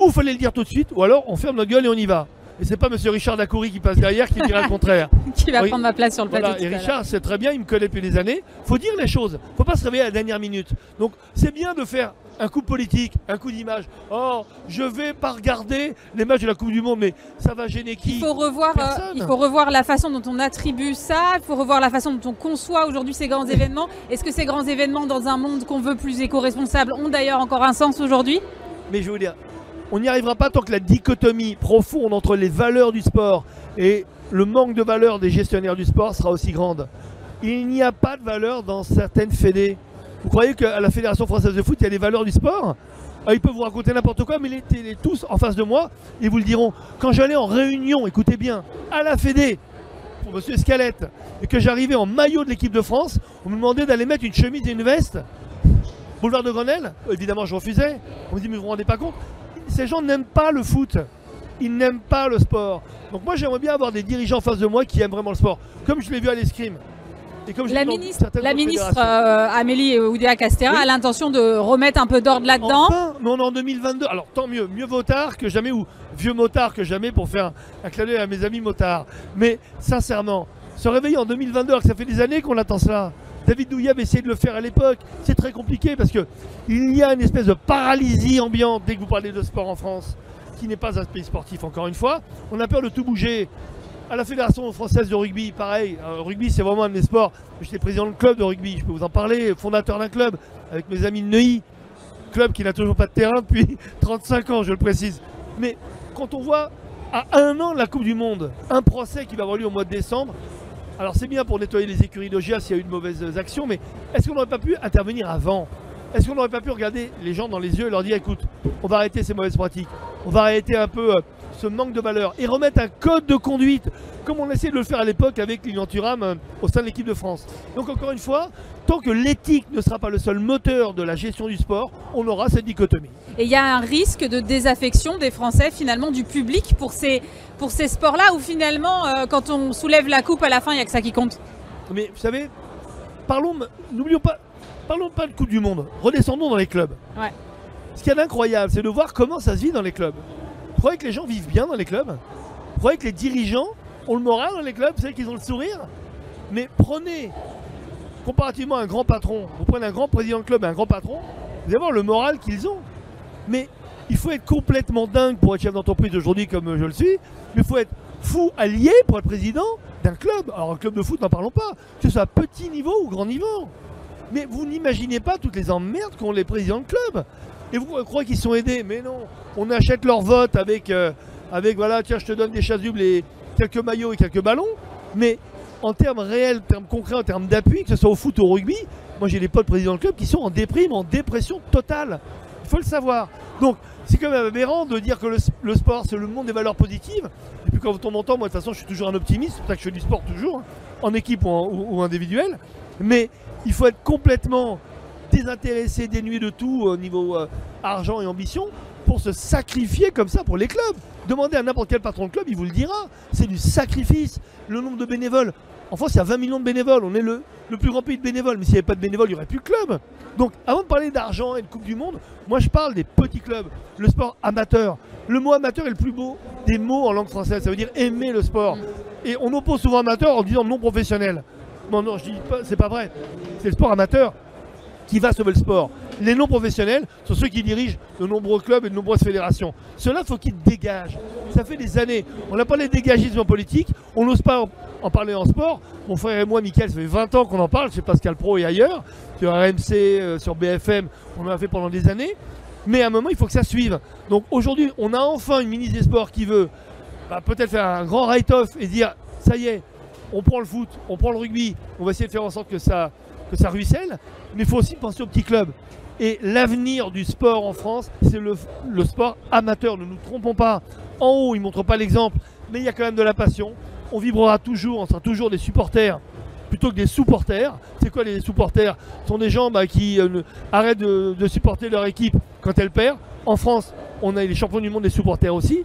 Ou fallait le dire tout de suite, ou alors on ferme notre gueule et on y va. Et c'est pas Monsieur Richard Dacoury qui passe derrière qui dira le contraire. qui va prendre ma place sur le plateau. et Richard, c'est très bien, il me connaît depuis des années. Faut dire les choses. Faut pas se réveiller à la dernière minute. Donc c'est bien de faire un coup politique, un coup d'image. Oh, je vais pas regarder les matchs de la Coupe du Monde, mais ça va gêner qui? Il faut revoir, euh, il faut revoir la façon dont on attribue ça. Il faut revoir la façon dont on conçoit aujourd'hui ces grands événements. Est-ce que ces grands événements, dans un monde qu'on veut plus éco-responsable, ont d'ailleurs encore un sens aujourd'hui? Mais je veux dire, on n'y arrivera pas tant que la dichotomie profonde entre les valeurs du sport et le manque de valeur des gestionnaires du sport sera aussi grande. Il n'y a pas de valeur dans certaines fédés. Vous croyez qu'à la Fédération française de foot, il y a des valeurs du sport? Ah, Ils peuvent vous raconter n'importe quoi, mais ils étaient tous en face de moi et vous le diront. Quand j'allais en réunion, écoutez bien, à la Fédé, pour M. Escalette, et que j'arrivais en maillot de l'équipe de France, on me demandait d'aller mettre une chemise et une veste. Boulevard de Grenelle, évidemment je refusais. On me dit mais vous vous rendez pas compte? Ces gens n'aiment pas le foot. Ils n'aiment pas le sport. Donc moi j'aimerais bien avoir des dirigeants en face de moi qui aiment vraiment le sport. Comme je l'ai vu à l'escrime la ministre, la ministre euh, Amélie Oudéa Castera a l'intention de remettre un peu d'ordre là-dedans. Enfin, mais on est en 2022. Alors tant mieux, mieux vaut tard que jamais ou vieux motard que jamais pour faire un, clin d'œil à mes amis motards. Mais sincèrement, se réveiller en 2022 alors que ça fait des années qu'on attend cela. David Douillet avait de le faire à l'époque. C'est très compliqué parce que il y a une espèce de paralysie ambiante dès que vous parlez de sport en France, qui n'est pas un pays sportif encore une fois. On a peur de tout bouger à la Fédération française de rugby, pareil. Euh, rugby, c'est vraiment un de mes sports. J'étais président de club de rugby, je peux vous en parler, fondateur d'un club avec mes amis de Neuilly. Club qui n'a toujours pas de terrain depuis 35 ans, je le précise. Mais quand on voit à un an de la Coupe du Monde, un procès qui va avoir lieu au mois de décembre, alors c'est bien pour nettoyer les écuries d'Ogia s'il y a eu de mauvaises actions, mais est-ce qu'on n'aurait pas pu intervenir avant? Est-ce qu'on n'aurait pas pu regarder les gens dans les yeux et leur dire écoute, on va arrêter ces mauvaises pratiques, on va arrêter un peu euh, ce manque de valeur et remettre un code de conduite comme on essayait de le faire à l'époque avec Lilian Thuram euh, au sein de l'équipe de France. Donc encore une fois, tant que l'éthique ne sera pas le seul moteur de la gestion du sport, on aura cette dichotomie. Et il y a un risque de désaffection des Français finalement du public pour ces, pour ces sports-là où finalement euh, quand on soulève la coupe à la fin, il n'y a que ça qui compte? Mais vous savez, parlons, n'oublions pas, parlons pas de Coupe du Monde, redescendons dans les clubs. Ouais. Ce qui est incroyable, c'est de voir comment ça se vit dans les clubs. Vous croyez que les gens vivent bien dans les clubs Vous croyez que les dirigeants ont le moral dans les clubs C'est qu'ils ont le sourire Mais prenez, comparativement à un grand patron, vous prenez un grand président de club et un grand patron, vous allez voir le moral qu'ils ont. Mais il faut être complètement dingue pour être chef d'entreprise aujourd'hui comme je le suis, mais il faut être fou allié pour être président d'un club. Alors un club de foot, n'en parlons pas, que ce soit petit niveau ou grand niveau. Mais vous n'imaginez pas toutes les emmerdes qu'ont les présidents de club. Et vous croyez qu'ils sont aidés Mais non, on achète leur vote avec, euh, avec voilà, tiens, je te donne des chasubles et quelques maillots et quelques ballons. Mais en termes réels, en termes concrets, en termes d'appui, que ce soit au foot ou au rugby, moi j'ai des potes présidents de club qui sont en déprime, en dépression totale. Il faut le savoir. Donc c'est quand même aberrant de dire que le, sport c'est le monde des valeurs positives. Et puis quand on m'entend, moi de toute façon je suis toujours un optimiste, c'est pour ça que je fais du sport toujours, hein, en équipe ou, ou individuel. Mais il faut être complètement désintéressé, dénué de tout au niveau euh, argent et ambition pour se sacrifier comme ça pour les clubs. Demandez à n'importe quel patron de club, il vous le dira. C'est du sacrifice. Le nombre de bénévoles. En France, il y a 20 millions de bénévoles. On est le, le plus grand pays de bénévoles. Mais s'il n'y avait pas de bénévoles, il n'y aurait plus de club. Donc, avant de parler d'argent et de Coupe du Monde, moi, je parle des petits clubs. Le sport amateur. Le mot amateur est le plus beau des mots en langue française. Ça veut dire aimer le sport. Et on oppose souvent amateur en disant non professionnel. Non, non, je dis pas, c'est pas vrai. C'est le sport amateur qui va sauver le sport. Les non professionnels sont ceux qui dirigent de nombreux clubs et de nombreuses fédérations. Cela, faut qu'ils dégagent. Ça fait des années. On n'a pas les dégagismes en politique. On n'ose pas en parler en sport. Mon frère et moi, Mickaël, ça fait 20 ans qu'on en parle chez Pascal Pro et ailleurs. Sur RMC, euh, sur BFM, on en a fait pendant des années. Mais à un moment, il faut que ça suive. Donc aujourd'hui, on a enfin une ministre des Sports qui veut bah, peut-être faire un grand write-off et dire ça y est, on prend le foot, on prend le rugby, on va essayer de faire en sorte que ça, que ça ruisselle. Mais il faut aussi penser aux petits clubs. Et l'avenir du sport en France, c'est le, sport amateur. Ne nous trompons pas. En haut, ils ne montrent pas l'exemple, mais il y a quand même de la passion. On vibrera toujours, on sera toujours des supporters plutôt que des supporters. C'est quoi les supporters? Ce sont des gens bah, qui euh, arrêtent de, de supporter leur équipe quand elle perd. En France, on a les champions du monde des supporters aussi.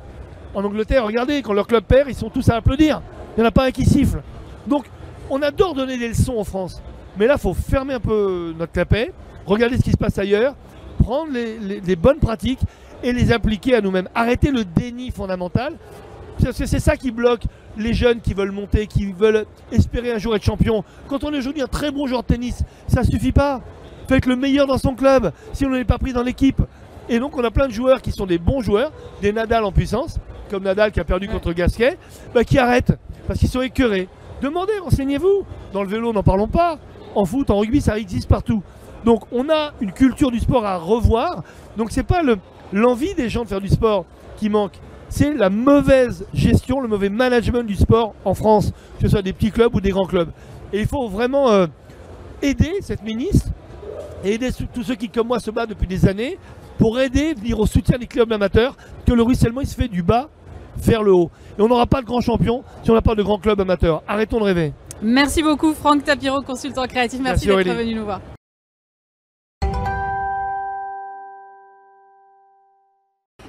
En Angleterre, regardez, quand leur club perd, ils sont tous à applaudir. Il n'y en a pas un qui siffle. Donc, on adore donner des leçons en France. Mais là, il faut fermer un peu notre clapet, regarder ce qui se passe ailleurs, prendre les, les- les bonnes pratiques et les appliquer à nous-mêmes. Arrêter le déni fondamental. Parce que c'est ça qui bloque les jeunes qui veulent monter, qui veulent espérer un jour être champion. Quand on est aujourd'hui un très bon joueur de tennis, ça suffit pas. Faut être le meilleur dans son club si on n'est pas pris dans l'équipe. Et donc on a plein de joueurs qui sont des bons joueurs, des Nadal en puissance, comme Nadal qui a perdu Ouais. contre Gasquet, bah, qui arrêtent parce qu'ils sont écœurés. Demandez, renseignez-vous. Dans le vélo, n'en parlons pas. En foot, en rugby, ça existe partout. Donc on a une culture du sport à revoir. Donc c'est pas le- l'envie des gens de faire du sport qui manque. C'est la mauvaise gestion, le mauvais management du sport en France, que ce soit des petits clubs ou des grands clubs. Et il faut vraiment euh, aider cette ministre et aider tous ceux qui, comme moi, se battent depuis des années pour aider, venir au soutien des clubs amateurs, que le ruissellement il se fait du bas vers le haut. Et on n'aura pas de grands champions si on n'a pas de grands clubs amateurs. Arrêtons de rêver. Merci beaucoup Franck Tapiro, consultant créatif. Merci, Merci, d'être venu nous voir.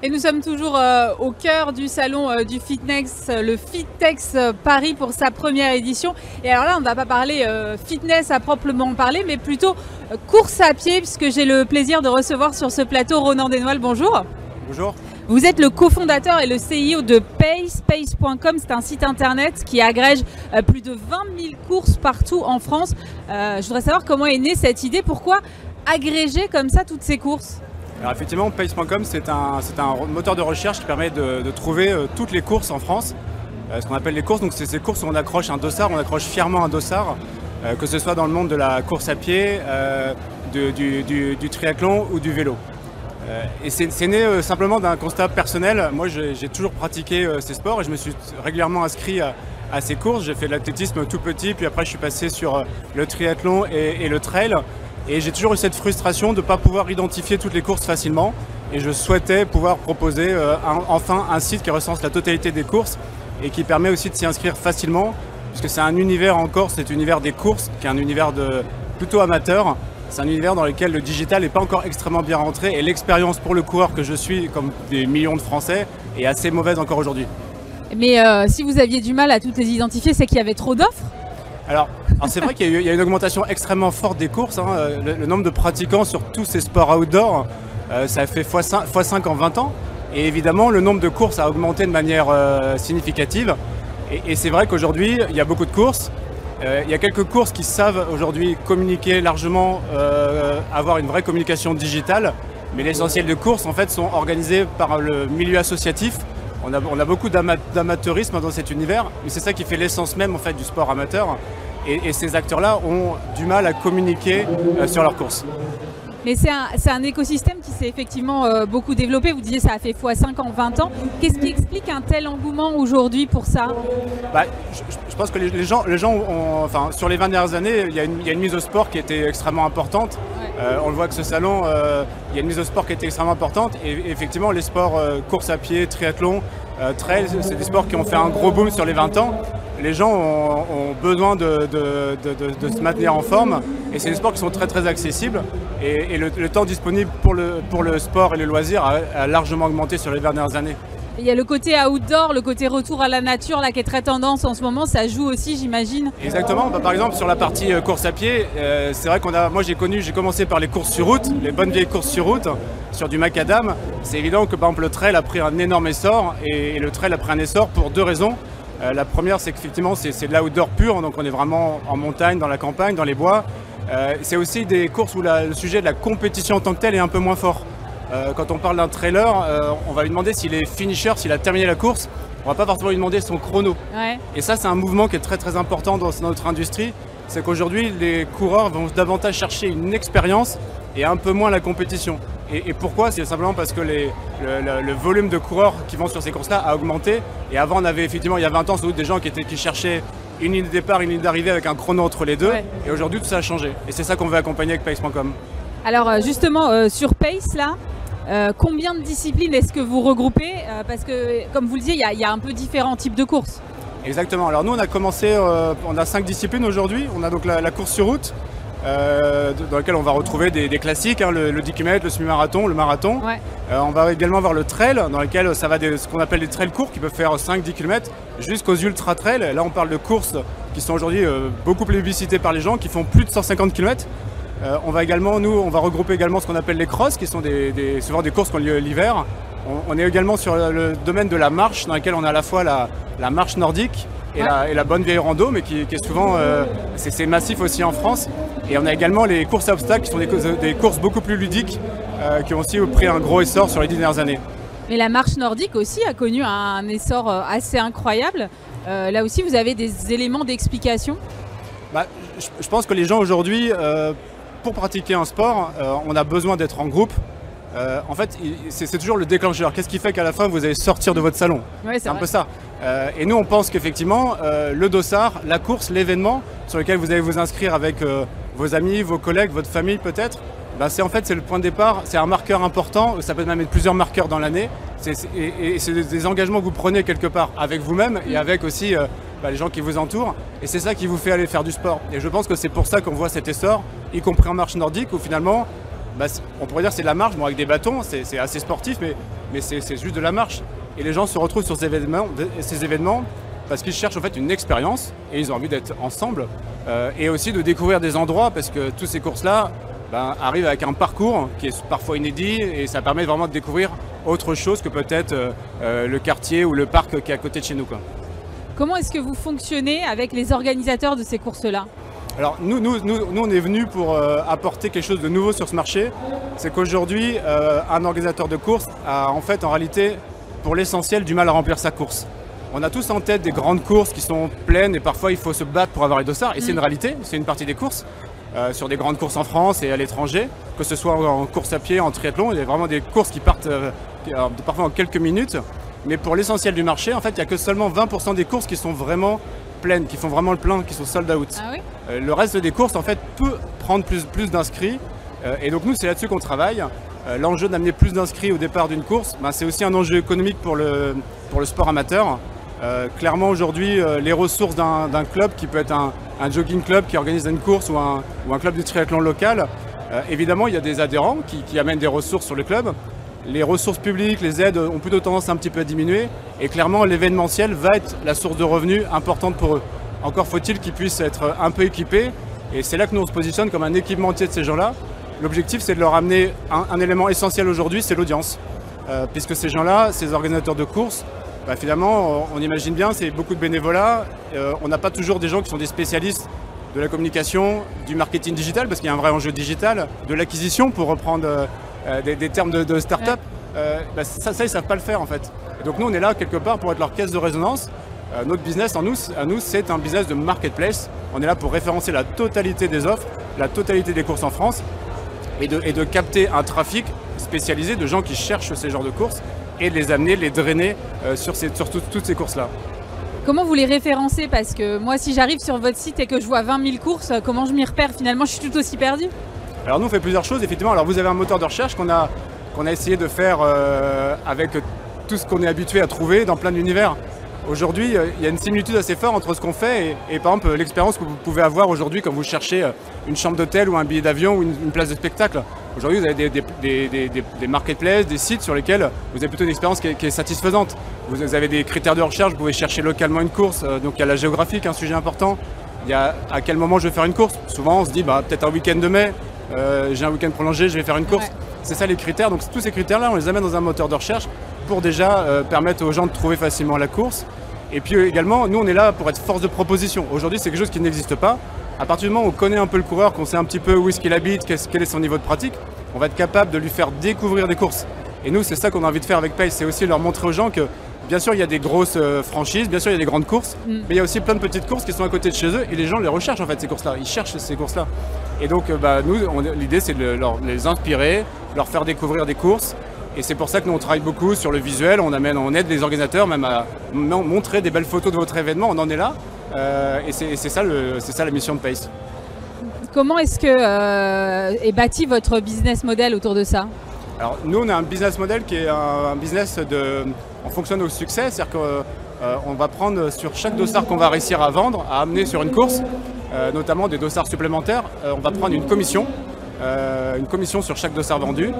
Et nous sommes toujours euh, au cœur du salon euh, du fitness, euh, le Fitex Paris pour sa première édition. Et alors là, on ne va pas parler euh, fitness à proprement parler, mais plutôt euh, course à pied, puisque j'ai le plaisir de recevoir sur ce plateau Ronan Desnoël. Bonjour. Bonjour. Vous êtes le cofondateur et le CEO de Pace. Pace.com, c'est un site internet qui agrège euh, plus de 20 000 courses partout en France. Euh, je voudrais savoir comment est née cette idée. Pourquoi agréger comme ça toutes ces courses? Effectivement, Pace.com, c'est un, moteur de recherche qui permet de, trouver euh, toutes les courses en France. Ce qu'on appelle les courses, donc c'est ces courses où on accroche un dossard, on accroche fièrement un dossard, que ce soit dans le monde de la course à pied, du triathlon ou du vélo. Euh, et c'est né euh, simplement d'un constat personnel. Moi, j'ai toujours pratiqué euh, ces sports et je me suis régulièrement inscrit à, ces courses. J'ai fait de l'athlétisme tout petit, puis après je suis passé sur le triathlon et, le trail. Et j'ai toujours eu cette frustration de ne pas pouvoir identifier toutes les courses facilement. Et je souhaitais pouvoir proposer enfin un site qui recense la totalité des courses et qui permet aussi de s'y inscrire facilement, puisque c'est un univers encore, c'est l'univers des courses, qui est un univers de plutôt amateur. C'est un univers dans lequel le digital n'est pas encore extrêmement bien rentré et l'expérience pour le coureur que je suis, comme des millions de Français, est assez mauvaise encore aujourd'hui. Mais euh, si vous aviez du mal à toutes les identifier, c'est qu'il y avait trop d'offres Alors, alors c'est vrai qu'il y, a y une augmentation extrêmement forte des courses. hein. Euh, Le, le nombre de pratiquants sur tous ces sports outdoor, euh, ça fait x5, x5 en 20 ans. Et évidemment, le nombre de courses a augmenté de manière euh, significative. Et, et c'est vrai qu'aujourd'hui, il y a beaucoup de courses. Euh, il y a quelques courses qui savent aujourd'hui communiquer largement, euh, avoir une vraie communication digitale. Mais l'essentiel de courses, en fait, sont organisées par le milieu associatif. On a, beaucoup d'ama- d'amateurisme dans cet univers, mais c'est ça qui fait l'essence même en fait du sport amateur. Et, et ces acteurs-là ont du mal à communiquer euh, sur leurs courses. Mais c'est un, un écosystème qui s'est effectivement euh, beaucoup développé. Vous disiez ça a fait x5 en 20 ans. Qu'est-ce qui explique un tel engouement aujourd'hui pour ça? Bah, je, pense que les, les gens, les gens ont, enfin, sur les 20 dernières années, il y, a une, il y a une mise au sport qui était extrêmement importante. Euh, on le voit que ce salon, euh, il y a une mise au sport qui était extrêmement importante. Et, effectivement, les sports course à pied, triathlon, euh, trail, c'est des sports qui ont fait un gros boom sur les 20 ans. Les gens ont, besoin de, se maintenir en forme. Et c'est des sports qui sont très accessibles. Et, le, temps disponible pour le, sport et le loisir a largement augmenté sur les dernières années. Il y a le côté outdoor, le côté retour à la nature là qui est très tendance en ce moment, ça joue aussi j'imagine. Exactement, bah, par exemple sur la partie euh, course à pied, euh, c'est vrai qu'on a, moi j'ai connu, j'ai commencé par les courses sur route, les bonnes vieilles courses sur route, sur du macadam. C'est évident que par exemple le trail a pris un énorme essor et, le trail a pris un essor pour deux raisons. Euh, la première c'est qu'effectivement c'est de l'outdoor pur, donc on est vraiment en montagne, dans la campagne, dans les bois. c'est aussi des courses où le sujet de la compétition en tant que tel est un peu moins fort. Euh, quand on parle d'un trailer, euh, on va lui demander s'il est finisher, s'il a terminé la course. On va pas forcément lui demander son chrono. Et ça, c'est un mouvement qui est très très important dans notre industrie. C'est qu'aujourd'hui, les coureurs vont davantage chercher une expérience et un peu moins la compétition. Et, pourquoi? C'est simplement parce que le, volume de coureurs qui vont sur ces courses-là a augmenté. Et avant, on avait effectivement, il y a 20 ans, sans doute des gens qui, étaient, qui cherchaient une ligne de départ, une ligne d'arrivée avec un chrono entre les deux. Et aujourd'hui, tout ça a changé. Et c'est ça qu'on veut accompagner avec Pace.com. Alors euh, justement, sur Pace, là, euh, combien de disciplines est-ce que vous regroupez euh, Parce que, comme vous le disiez, il y, a un peu différents types de courses. Exactement. Alors nous, on a commencé, euh, on a cinq disciplines aujourd'hui. On a donc la, course sur route, dans laquelle on va retrouver des, classiques, hein, le, 10 km, le semi-marathon, le marathon. on va également avoir le trail, dans lequel ça va de ce qu'on appelle les trails courts, qui peuvent faire 5-10 km, jusqu'aux ultra trails. Là, on parle de courses qui sont aujourd'hui beaucoup plébiscitées par les gens, qui font plus de 150 km. Euh, on va également, nous, on va regrouper également ce qu'on appelle les crosses, qui sont des, souvent des courses qui ont lieu l'hiver. On, est également sur le domaine de la marche, dans lequel on a à la fois la, marche nordique et, la, bonne vieille rando, mais qui, est souvent, euh, c'est massif aussi en France. Et on a également les courses à obstacles, qui sont des, courses beaucoup plus ludiques, euh, qui ont aussi pris un gros essor sur les dix dernières années. Mais la marche nordique aussi a connu un essor assez incroyable. là aussi, vous avez des éléments d'explication? Bah, je, pense que les gens aujourd'hui pour pratiquer un sport, euh, on a besoin d'être en groupe. Euh, en fait, c'est toujours le déclencheur. Qu'est-ce qui fait qu'à la fin, vous allez sortir de votre salon C'est un peu ça. Euh, et nous, on pense qu'effectivement, le dossard, la course, l'événement sur lequel vous allez vous inscrire avec vos amis, vos collègues, votre famille peut-être, bah, c'est en fait c'est le point de départ, c'est un marqueur important, ça peut même être plusieurs marqueurs dans l'année, et, c'est des engagements que vous prenez quelque part avec vous-même et avec aussi bah, les gens qui vous entourent, et c'est ça qui vous fait aller faire du sport. Et je pense que c'est pour ça qu'on voit cet essor y compris en marche nordique, où finalement, bah, on pourrait dire c'est de la marche, bon, avec des bâtons, c'est assez sportif, mais, mais c'est juste de la marche. Et les gens se retrouvent sur ces événements, parce qu'ils cherchent en fait une expérience et ils ont envie d'être ensemble euh, et aussi de découvrir des endroits parce que toutes ces courses-là bah, arrivent avec un parcours qui est parfois inédit et ça permet vraiment de découvrir autre chose que peut-être euh, euh, le quartier ou le parc qui est à côté de chez nous. Comment est-ce que vous fonctionnez avec les organisateurs de ces courses-là alors nous, nous, nous, on est venu pour euh, apporter quelque chose de nouveau sur ce marché. C'est qu'aujourd'hui, euh, un organisateur de course a en fait en réalité pour l'essentiel du mal à remplir sa course. On a tous en tête des grandes courses qui sont pleines et parfois il faut se battre pour avoir les dossards. Et c'est une mm. réalité, c'est une partie des courses. Euh, sur des grandes courses en France et à l'étranger, que ce soit en course à pied, en triathlon, il y a vraiment des courses qui partent parfois en quelques minutes. Mais pour l'essentiel du marché, en fait, il n'y a que seulement 20% des courses qui sont vraiment pleines, qui font vraiment le plein, qui sont sold out. Ah euh, le reste des courses, en fait, peut prendre plus, plus d'inscrits. Euh, et donc nous, c'est là-dessus qu'on travaille. Euh, l'enjeu d'amener plus d'inscrits au départ d'une course, ben, c'est aussi un enjeu économique pour le, pour le sport amateur. clairement, aujourd'hui, les ressources d'un club, qui peut être un, jogging club qui organise une course ou un, ou un club de triathlon local, évidemment, il y a des adhérents qui, qui amènent des ressources sur le club les ressources publiques, les aides ont plutôt tendance un petit peu à diminuer. Et clairement, l'événementiel va être la source de revenus importante pour eux. Encore faut-il qu'ils puissent être un peu équipés. Et c'est là que nous on se positionne comme un équipementier de ces gens-là. L'objectif, c'est de leur amener un, élément essentiel aujourd'hui, c'est l'audience. Euh, puisque ces gens-là, ces organisateurs de courses, bah, finalement, on, imagine bien, c'est beaucoup de bénévolat. Euh, on n'a pas toujours des gens qui sont des spécialistes de la communication, du marketing digital, parce qu'il y a un vrai enjeu digital, de l'acquisition, pour reprendre euh, des, termes de, start-up. Bah, ça, ça, ils savent pas le faire en fait. donc nous, on est là quelque part pour être leur caisse de résonance euh, notre business, en nous, à nous, c'est un business de marketplace. On est là pour référencer la totalité des offres, la totalité des courses en France et de, capter un trafic spécialisé de gens qui cherchent ces genres de courses et de les amener, les drainer euh, sur, toutes ces courses-là. Comment vous les référencez? Parce que moi, si j'arrive sur votre site et que je vois 20 000 courses, comment je m'y repère? Finalement, je suis tout aussi perdu. Alors nous, on fait plusieurs choses, effectivement. Alors vous avez un moteur de recherche qu'on a, a essayé de faire euh, avec tout ce qu'on est habitué à trouver dans plein d'univers. Aujourd'hui, euh, il y a une similitude assez forte entre ce qu'on fait et, par exemple l'expérience que vous pouvez avoir aujourd'hui quand vous cherchez euh, une chambre d'hôtel ou un billet d'avion ou une, place de spectacle. Aujourd'hui, vous avez des, marketplaces, des sites sur lesquels vous avez plutôt une expérience qui est, satisfaisante. Vous avez des critères de recherche, vous pouvez chercher localement une course, donc il y a la géographie qui est un sujet important. Il y a à quel moment je vais faire une course. Souvent, on se dit, bah, peut-être un week-end de mai, euh, j'ai un week-end prolongé, je vais faire une course. Ouais. C'est ça les critères. Donc tous ces critères-là, on les amène dans un moteur de recherche pour déjà euh, permettre aux gens de trouver facilement la course. Et puis euh, également, nous, on est là pour être force de proposition. Aujourd'hui, c'est quelque chose qui n'existe pas. À partir du moment où on connaît un peu le coureur, qu'on sait un petit peu où est-ce qu'il habite, quel est son niveau de pratique, on va être capable de lui faire découvrir des courses. Et nous, c'est ça qu'on a envie de faire avec Pace, c'est aussi leur montrer aux gens que, bien sûr, il y a des grosses euh, franchises, bien sûr, il y a des grandes courses, Mm. mais il y a aussi plein de petites courses qui sont à côté de chez eux et les gens les recherchent en fait, ces courses-là. Ils cherchent ces courses-là. Et donc, euh, bah, nous, l'idée, c'est de leur- les inspirer, leur faire découvrir des courses. Et c'est pour ça que nous, on travaille beaucoup sur le visuel. On, amène, on aide les organisateurs même à mon- montrer des belles photos de votre événement. On en est là. Euh, et c'est ça, ça la mission de Pace. Comment est-ce que euh, est bâti votre business model autour de ça? Alors nous, on a un business model qui est un, un business de... On fonctionne au succès, c'est-à-dire qu'on va prendre sur chaque dossard qu'on va réussir à vendre, à amener sur une course, euh, notamment des dossards supplémentaires, euh, on va prendre une commission, euh, une commission sur chaque dossard vendu.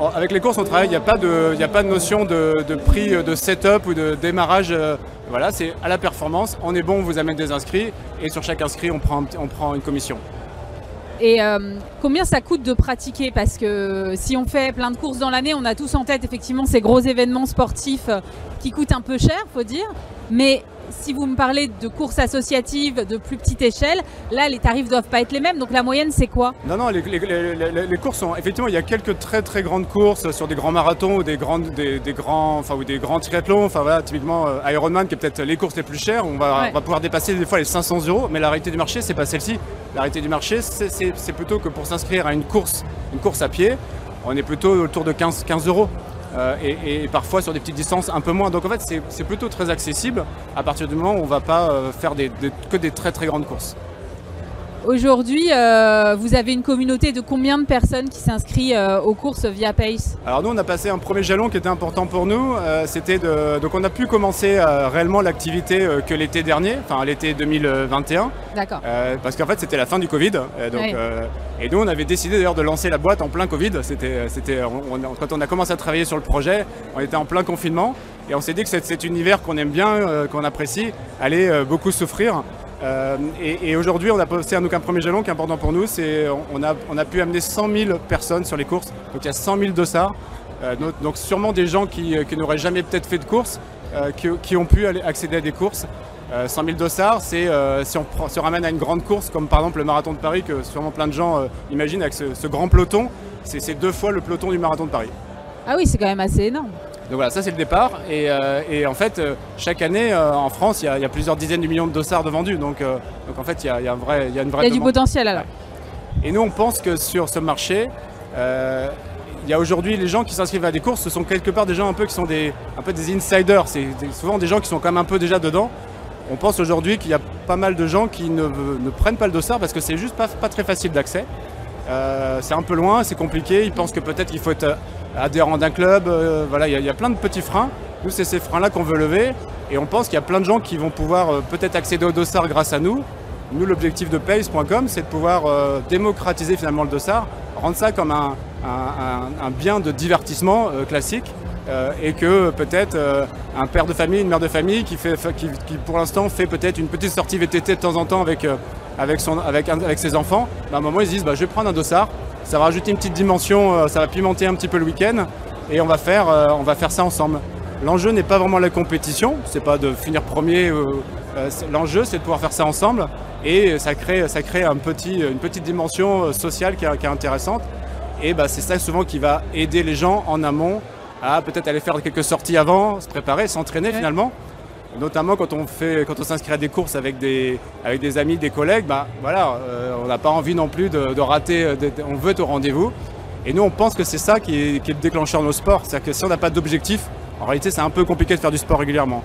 En- Avec les courses, on travaille, il n'y a, pas de- notion de, prix euh, de setup ou de démarrage. euh, voilà, c'est à la performance. On est bon, on vous amène des inscrits et sur chaque inscrit, on prend une commission. Et euh, combien ça coûte de pratiquer? Parce que si on fait plein de courses dans l'année, on a tous en tête effectivement ces gros événements sportifs qui coûtent un peu cher, faut dire. Mais si vous me parlez de courses associatives de plus petite échelle, là les tarifs doivent pas être les mêmes. Donc la moyenne c'est quoi? Non, non, les, les- les- les- les courses sont. Effectivement, il y a quelques très très grandes courses sur des grands marathons ou des, grandes, des, des grands, enfin, ou des grands triathlons. Enfin voilà, typiquement euh, Ironman qui est peut-être les courses les plus chères. On va, Ouais. on va pouvoir dépasser des fois les 500 euros, mais la réalité du marché, c'est pas celle-ci. La réalité du marché, c'est- plutôt que pour s'inscrire à une course, une course à pied, on est plutôt autour de 15, 15 euros. Euh, et, parfois sur des petites distances un peu moins. Donc en fait, c'est- plutôt très accessible à partir du moment où on va pas euh, faire que des très très grandes courses. Aujourd'hui, euh, vous avez une communauté de combien de personnes qui s'inscrivent euh, aux courses via Pace Alors nous, on a passé un premier jalon qui était important pour nous. euh, C'était de... donc on a pu commencer réellement l'activité que l'été dernier, enfin l'été 2021, D'accord. parce qu'en fait c'était la fin du Covid. donc, et nous, on avait décidé d'ailleurs de lancer la boîte en plein Covid. C'était, c'était, on- on- quand on a commencé à travailler sur le projet, on était en plein confinement et on s'est dit que cet, cet univers qu'on aime bien, qu'on apprécie, allait beaucoup souffrir. Euh, et aujourd'hui, on a posté un, donc un premier jalon qui est important pour nous. C'est, on, a, on a pu amener 100 000 personnes sur les courses. Donc il y a 100 000 dossards. Euh, donc sûrement des gens qui, euh, qui n'auraient jamais peut-être fait de course, qui, qui ont pu accéder à des courses. Euh, 100 000 dossards, c'est si on se ramène à une grande course comme par exemple le marathon de Paris, que sûrement plein de gens imaginent avec ce, grand peloton, c'est deux fois le peloton du marathon de Paris. Ah oui, c'est quand même assez énorme. Donc voilà, ça c'est le départ. Et, euh, et en fait, euh, chaque année euh, en France, il y, a- il y a plusieurs dizaines de millions de dossards de vendus. Donc, euh, donc en fait, il y a, il y a un vrai, il y a une vraie Il y a du potentiel alors. Et nous, on pense que sur ce marché, il y a aujourd'hui les gens qui s'inscrivent à des courses, ce sont quelque part des gens un peu qui sont des, un peu des insiders. C'est souvent des gens qui sont quand même un peu déjà dedans. On pense aujourd'hui qu'il y a pas mal de gens qui ne, ne prennent pas le dossard parce que c'est juste pas, pas très facile d'accès. C'est un peu loin, c'est compliqué. Ils pensent que peut-être qu'il faut être adhérent d'un club. euh, voilà, il y, a- plein de petits freins. Nous, c'est ces freins-là qu'on veut lever. Et on pense qu'il y a plein de gens qui vont pouvoir euh, peut-être accéder au dossard grâce à nous. Nous, l'objectif de Pace.com, c'est de pouvoir euh, démocratiser finalement le dossard, rendre ça comme un, bien de divertissement classique. et que peut-être un père de famille, une mère de famille qui, pour l'instant fait peut-être une petite sortie VTT de temps en temps avec, ses enfants, bah, à un moment ils se disent bah, je vais prendre un dossard, ça va rajouter une petite dimension, euh, ça va pimenter un petit peu le week-end et on va faire, euh, on va faire ça ensemble. L'enjeu n'est pas vraiment la compétition, c'est pas de finir premier. euh, L'enjeu, c'est de pouvoir faire ça ensemble et ça crée, ça crée un petit, une petite dimension sociale qui est, qui est intéressante. Et bah, c'est ça souvent qui va aider les gens en amont à peut-être aller faire quelques sorties avant, se préparer, s'entraîner Ouais. finalement. Notamment quand on fait, quand on s'inscrit à des courses avec des, avec des amis, des collègues, bah voilà, euh, on n'a pas envie non plus de, de rater. euh, de- on veut être au rendez-vous. Et nous, on pense que c'est ça qui est, qui est le déclencheur de nos sports. C'est-à-dire que si on n'a pas d'objectif, en réalité, c'est un peu compliqué de faire du sport régulièrement.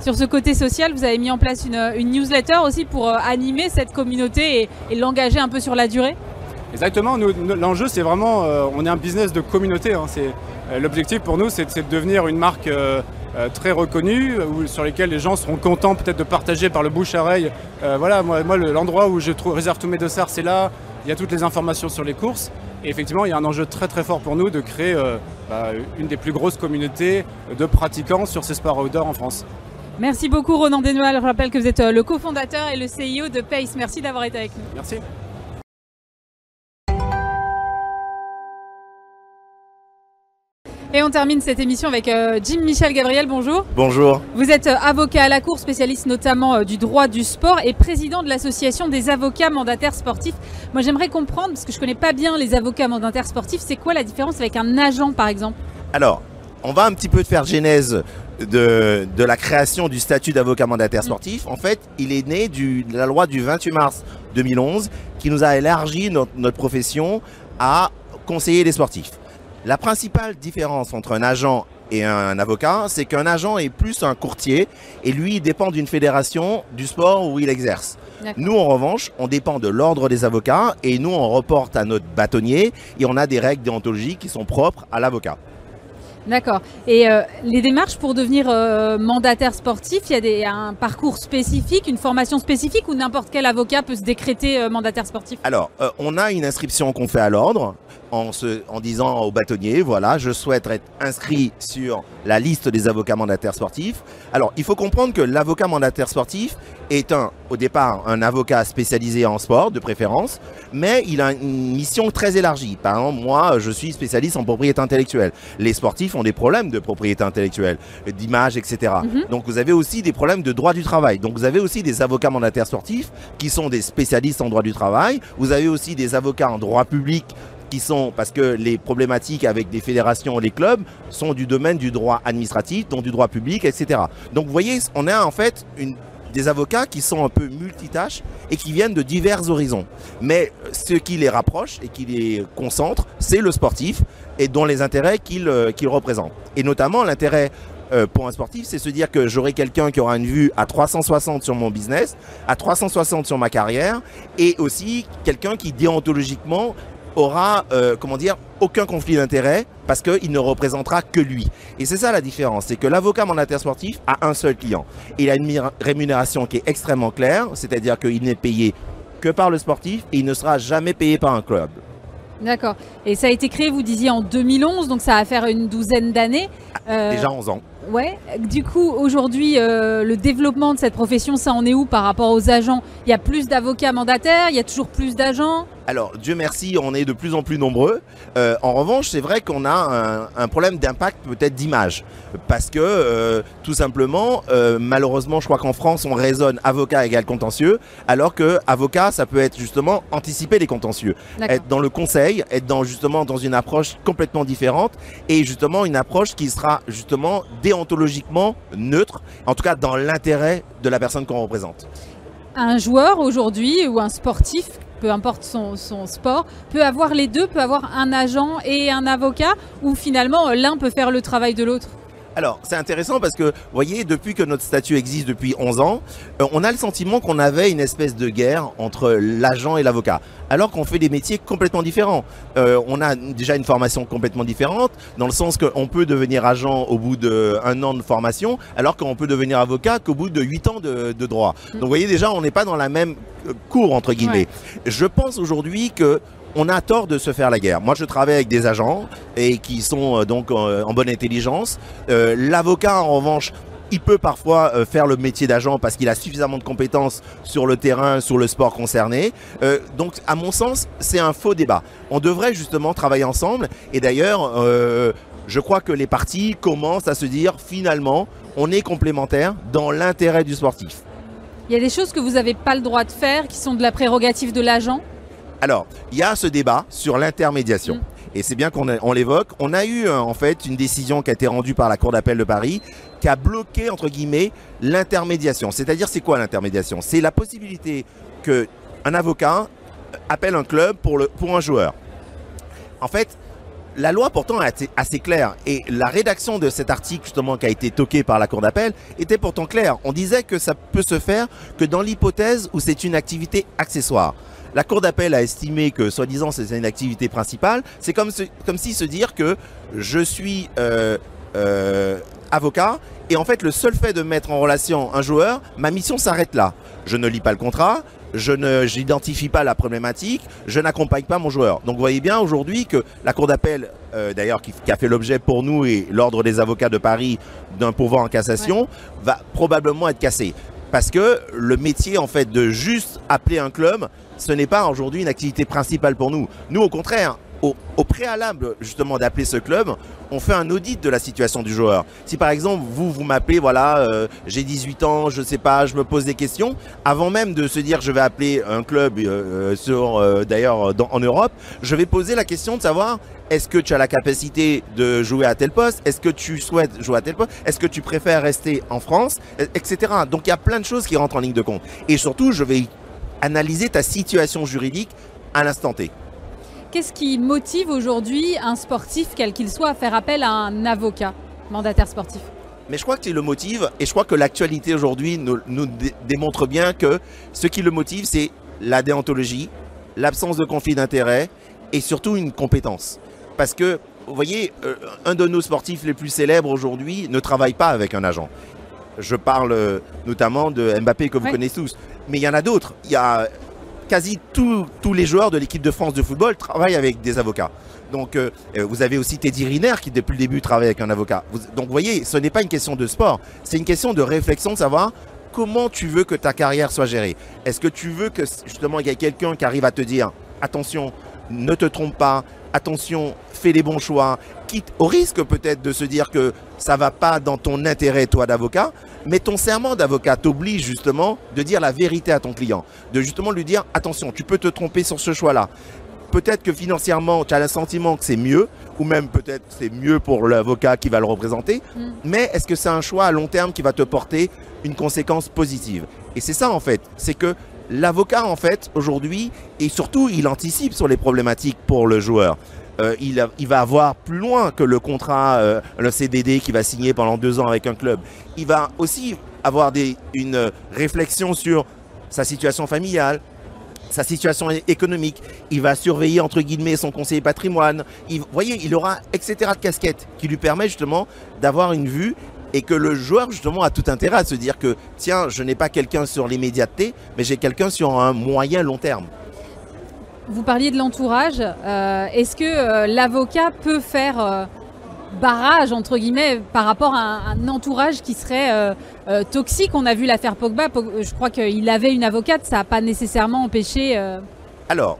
Sur ce côté social, vous avez mis en place une, une newsletter aussi pour euh, animer cette communauté et, et l'engager un peu sur la durée. Exactement, l'enjeu c'est vraiment, euh, on est un business de communauté. hein, c'est, euh, l'objectif pour nous c'est, c'est de devenir une marque euh, euh, très reconnue, euh, où- sur lesquelles les gens seront contents peut-être de partager par le bouche-à-oreille. Euh, voilà, moi, moi, le- l'endroit où je trouve, réserve tous mes dossards c'est là, il y a toutes les informations sur les courses. Et effectivement, il y a un enjeu très très fort pour nous de créer bah, une des plus grosses communautés de pratiquants sur ces sports outdoor en France. Merci beaucoup Ronan Desnoël. Je rappelle que vous êtes le cofondateur et le CEO de Pace. Merci d'avoir été avec nous. Merci. Et on termine cette émission avec euh, Jim Michel Gabriel, bonjour. Bonjour. Vous êtes euh, avocat à la Cour, spécialiste notamment euh, du droit du sport et président de l'association des avocats mandataires sportifs. Moi j'aimerais comprendre, parce que je ne connais pas bien les avocats mandataires sportifs, c'est quoi la différence avec un agent par exemple? Alors, on va un petit peu faire genèse de, de la création du statut d'avocat mandataire mm. sportif. En fait, il est né du, de la loi du 28 mars 2011 qui nous a élargi notre, notre profession à conseiller les sportifs. La principale différence entre un agent et un avocat, c'est qu'un agent est plus un courtier et lui il dépend d'une fédération du sport où il exerce. Nous en revanche, on dépend de l'ordre des avocats et nous on reporte à notre bâtonnier et on a des règles déontologiques qui sont propres à l'avocat. D'accord. Et euh, les démarches pour devenir euh, mandataire sportif, il y a des, un parcours spécifique, une formation spécifique ou n'importe quel avocat peut se décréter euh, mandataire sportif? Alors, on a une inscription qu'on fait à l'ordre en, en disant au bâtonnier, voilà, je souhaite être inscrit sur la liste des avocats mandataires sportifs. Alors, il faut comprendre que l'avocat mandataire sportif est un, au départ un avocat spécialisé en sport, de préférence, mais il a une mission très élargie. Par exemple, moi, je suis spécialiste en propriété intellectuelle. Les sportifs ont des problèmes de propriété intellectuelle, d'image, etc. Mhm. Donc, vous avez aussi des problèmes de droit du travail. Donc, vous avez aussi des avocats mandataires sportifs qui sont des spécialistes en droit du travail. Vous avez aussi des avocats en droit public qui sont, parce que les problématiques avec les fédérations, les clubs, sont du domaine du droit administratif, donc du droit public, etc. Donc vous voyez, on a en fait des avocats qui sont un peu multitâches et qui viennent de divers horizons. Mais ce qui les rapproche et qui les concentre, c'est le sportif et dont les intérêts qu'il euh, représente. Et notamment l'intérêt euh, pour un sportif, c'est se dire que j'aurai quelqu'un qui aura une vue à 360 sur mon business, à 360 sur ma carrière, et aussi quelqu'un qui déontologiquement aura, euh, comment dire, aucun conflit d'intérêt parce qu'il ne représentera que lui. Et c'est ça la différence, c'est que l'avocat mandataire sportif a un seul client. Il a une rémunération qui est extrêmement claire, c'est-à-dire qu'il n'est payé que par le sportif et il ne sera jamais payé par un club. D'accord. Et ça a été créé, vous disiez, en 2011, donc ça va faire une douzaine d'années. Euh, déjà 11 ans. Ouais. Du coup, aujourd'hui, euh, le développement de cette profession, ça en est où par rapport aux agents? Il y a plus d'avocats mandataires? Il y a toujours plus d'agents? Alors, Dieu merci, on est de plus en plus nombreux. Euh, en revanche, c'est vrai qu'on a un, problème d'impact peut-être d'image. Parce que, euh, tout simplement, euh, malheureusement, je crois qu'en France, on raisonne avocat égale contentieux, alors que avocat, ça peut être justement anticiper les contentieux. Être dans le conseil, être dans justement dans une approche complètement différente, et justement une approche qui sera justement déontologiquement neutre, en tout cas dans l'intérêt de la personne qu'on représente. Un joueur aujourd'hui ou un sportif peu importe son, sport, peut avoir les deux, peut avoir un agent et un avocat, ou finalement l'un peut faire le travail de l'autre? Alors, c'est intéressant parce que, vous voyez, depuis que notre statut existe depuis 11 ans, euh, on a le sentiment qu'on avait une espèce de guerre entre l'agent et l'avocat, alors qu'on fait des métiers complètement différents. Euh, on a déjà une formation complètement différente, dans le sens qu'on peut devenir agent au bout d'un an de formation, alors qu'on peut devenir avocat qu'au bout de 8 ans de, droit. Mm. Donc, vous voyez, déjà, on n'est pas dans la même euh, cour, entre guillemets. Je pense aujourd'hui que on a tort de se faire la guerre. Moi, je travaille avec des agents et qui sont euh, donc euh, en bonne intelligence. Euh, l'avocat, en revanche, il peut parfois faire le métier d'agent parce qu'il a suffisamment de compétences sur le terrain, sur le sport concerné. donc, à mon sens, c'est un faux débat. On devrait justement travailler ensemble. Et d'ailleurs, je crois que les partis commencent à se dire finalement, on est complémentaires dans l'intérêt du sportif. Il y a des choses que vous n'avez pas le droit de faire qui sont de la prérogative de l'agent? Alors, il y a ce débat sur l'intermédiation. Mm. Et c'est bien qu'on l'évoque. On a eu euh, en fait une décision qui a été rendue par la Cour d'appel de Paris qui a bloqué, entre guillemets, l'intermédiation. C'est-à-dire, c'est quoi l'intermédiation? C'est la possibilité qu'un avocat appelle un club pour, le, pour un joueur. En fait, la loi pourtant est assez claire et la rédaction de cet article justement qui a été toqué par la Cour d'appel était pourtant claire. On disait que ça peut se faire que dans l'hypothèse où c'est une activité accessoire. La Cour d'appel a estimé que, soi-disant, c'est une activité principale. C'est comme, comme si se dire que je suis euh, euh, avocat et en fait, le seul fait de mettre en relation un joueur, ma mission s'arrête là. Je ne lis pas le contrat, je ne j'identifie pas la problématique, je n'accompagne pas mon joueur. Donc vous voyez bien aujourd'hui que la Cour d'appel, euh, d'ailleurs qui, qui a fait l'objet pour nous et l'Ordre des avocats de Paris d'un pouvoir en cassation, va probablement être cassée. Parce que le métier en fait de juste appeler un club, ce n'est pas aujourd'hui une activité principale pour nous. Nous au contraire, au, préalable justement d'appeler ce club, on fait un audit de la situation du joueur. Si par exemple vous vous m'appelez, voilà, euh, j'ai 18 ans, je sais pas, je me pose des questions, avant même de se dire je vais appeler un club euh, euh, sur euh, d'ailleurs en Europe, je vais poser la question de savoir est-ce que tu as la capacité de jouer à tel poste, est-ce que tu souhaites jouer à tel poste, est-ce que tu préfères rester en France, et- etc. Donc il y a plein de choses qui rentrent en ligne de compte. Et surtout, je vais analyser ta situation juridique à l'instant T. Qu'est-ce qui motive aujourd'hui un sportif, quel qu'il soit, à faire appel à un avocat, mandataire sportif? Mais je crois que c'est le motive, et je crois que l'actualité aujourd'hui nous, nous dé- démontre bien que ce qui le motive, c'est la déontologie, l'absence de conflit d'intérêt et surtout une compétence. Parce que, vous voyez, euh, un de nos sportifs les plus célèbres aujourd'hui ne travaille pas avec un agent. Je parle euh, notamment de Mbappé que vous Ouais. connaissez tous. Mais il y en a d'autres. Il y a quasi tous- tous les joueurs de l'équipe de France de football travaillent avec des avocats. Donc, euh, euh, vous avez aussi Teddy Riner qui, depuis le début, travaille avec un avocat. Vous- donc, vous voyez, ce n'est pas une question de sport, c'est une question de réflexion de savoir comment tu veux que ta carrière soit gérée. Est-ce que tu veux que, justement, il y ait quelqu'un qui arrive à te dire attention, ne te trompe pas, attention, fais les bons choix, quitte au risque peut-être de se dire que ça va pas dans ton intérêt, toi, d'avocat, mais ton serment d'avocat t'oblige justement de dire la vérité à ton client, de justement lui dire attention, tu peux te tromper sur ce choix-là. Peut-être que financièrement, tu as le sentiment que c'est mieux, ou même peut-être c'est mieux pour l'avocat qui va le représenter, Mm. mais est-ce que c'est un choix à long terme qui va te porter une conséquence positive? Et c'est ça en fait, c'est que l'avocat en fait aujourd'hui, et surtout il anticipe sur les problématiques pour le joueur. Euh, il, va avoir plus loin que le contrat, euh, le CDD qu'il va signer pendant deux ans avec un club. Il va aussi avoir une réflexion sur sa situation familiale, sa situation économique. Il va surveiller entre guillemets son conseiller patrimoine. Vous voyez, il aura etc de casquettes qui lui permet justement d'avoir une vue et que le joueur justement a tout intérêt à se dire que tiens, je n'ai pas quelqu'un sur l'immédiateté, mais j'ai quelqu'un sur un moyen long terme. Vous parliez de l'entourage. euh, Est-ce que euh, l'avocat peut faire euh, barrage, entre guillemets, par rapport à un, un entourage qui serait toxique? On a vu l'affaire Pogba. Pog- je crois qu'il avait une avocate. Ça n'a pas nécessairement empêché. alors,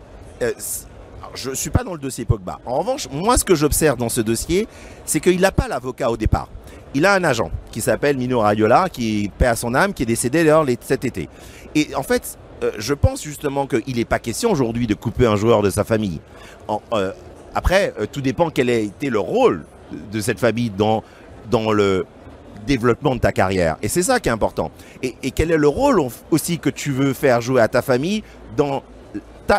je ne suis pas dans le dossier Pogba. En revanche, moi, ce que j'observe dans ce dossier, c'est qu'il n'a pas l'avocat au départ. Il a un agent qui s'appelle Mino Raiola, qui paie à son âme, qui est décédé d'ailleurs cet été. Et en fait, euh, je pense justement qu'il n'est pas question aujourd'hui de couper un joueur de sa famille. Euh, après, euh, tout dépend quel a été le rôle de cette famille dans, le développement de ta carrière. Et c'est ça qui est important. Et, quel est le rôle aussi que tu veux faire jouer à ta famille dans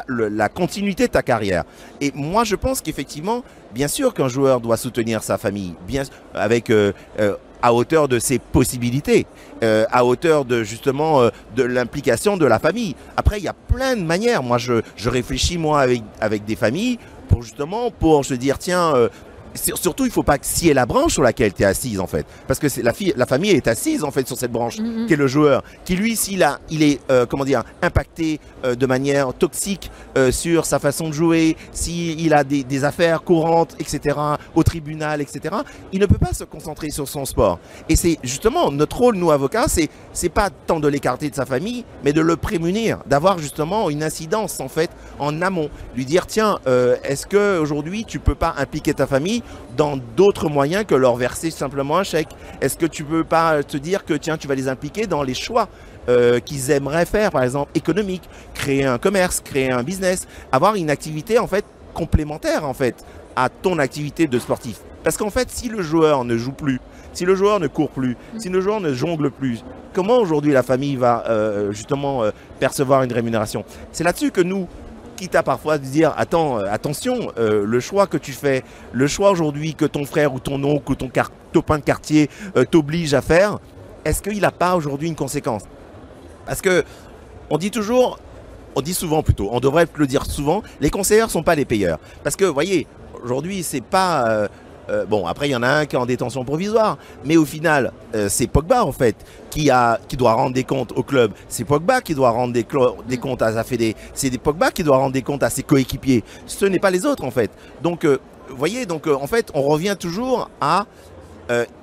la continuité de ta carrière. Et moi, je pense qu'effectivement, bien sûr qu'un joueur doit soutenir sa famille, bien avec euh, euh, à hauteur de ses possibilités, euh, à hauteur de justement de l'implication de la famille. Après, il y a plein de manières. Moi, je, je réfléchis moi avec avec des familles pour justement pour se dire tiens. Surtout, il faut pas scier la branche sur laquelle tu es assise en fait, parce que la, fille, la famille est assise en fait sur cette branche Mhm. qui est le joueur, qui lui, s'il a, il est, euh, comment dire, impacté euh, de manière toxique euh, sur sa façon de jouer, s'il a des, des affaires courantes, etc., au tribunal, etc., il ne peut pas se concentrer sur son sport. Et c'est justement notre rôle, nous avocats, c'est c'est pas tant de l'écarter de sa famille, mais de le prémunir, d'avoir justement une incidence en fait en amont, lui dire tiens, est-ce que aujourd'hui tu peux pas impliquer ta famille dans d'autres moyens que leur verser simplement un chèque. Est-ce que tu peux pas te dire que tiens, tu vas les impliquer dans les choix euh, qu'ils aimeraient faire, par exemple économique, créer un commerce, créer un business, avoir une activité en fait complémentaire en fait à ton activité de sportif? Parce qu'en fait, si le joueur ne joue plus, si le joueur ne court plus, si le joueur ne jongle plus, comment aujourd'hui la famille va euh, justement euh, percevoir une rémunération? C'est là-dessus que nous, quitte à parfois se dire attends, euh, attention, euh, le choix que tu fais, le choix aujourd'hui que ton frère ou ton oncle ou ton copain de quartier euh, t'oblige à faire, est-ce qu'il n'a pas aujourd'hui une conséquence? Parce que on dit toujours, on dit souvent plutôt, on devrait le dire souvent, les conseillers sont pas les payeurs. Parce que, voyez, aujourd'hui, c'est pas. Euh, bon, après, il y en a un qui est en détention provisoire. Mais au final, euh, c'est Pogba, en fait, qui, doit rendre des comptes au club. C'est Pogba qui doit rendre des, comptes à sa fédé. C'est Pogba qui doit rendre des comptes à ses coéquipiers. Ce n'est pas les autres, en fait. Donc, euh, vous voyez, donc, en fait, on revient toujours à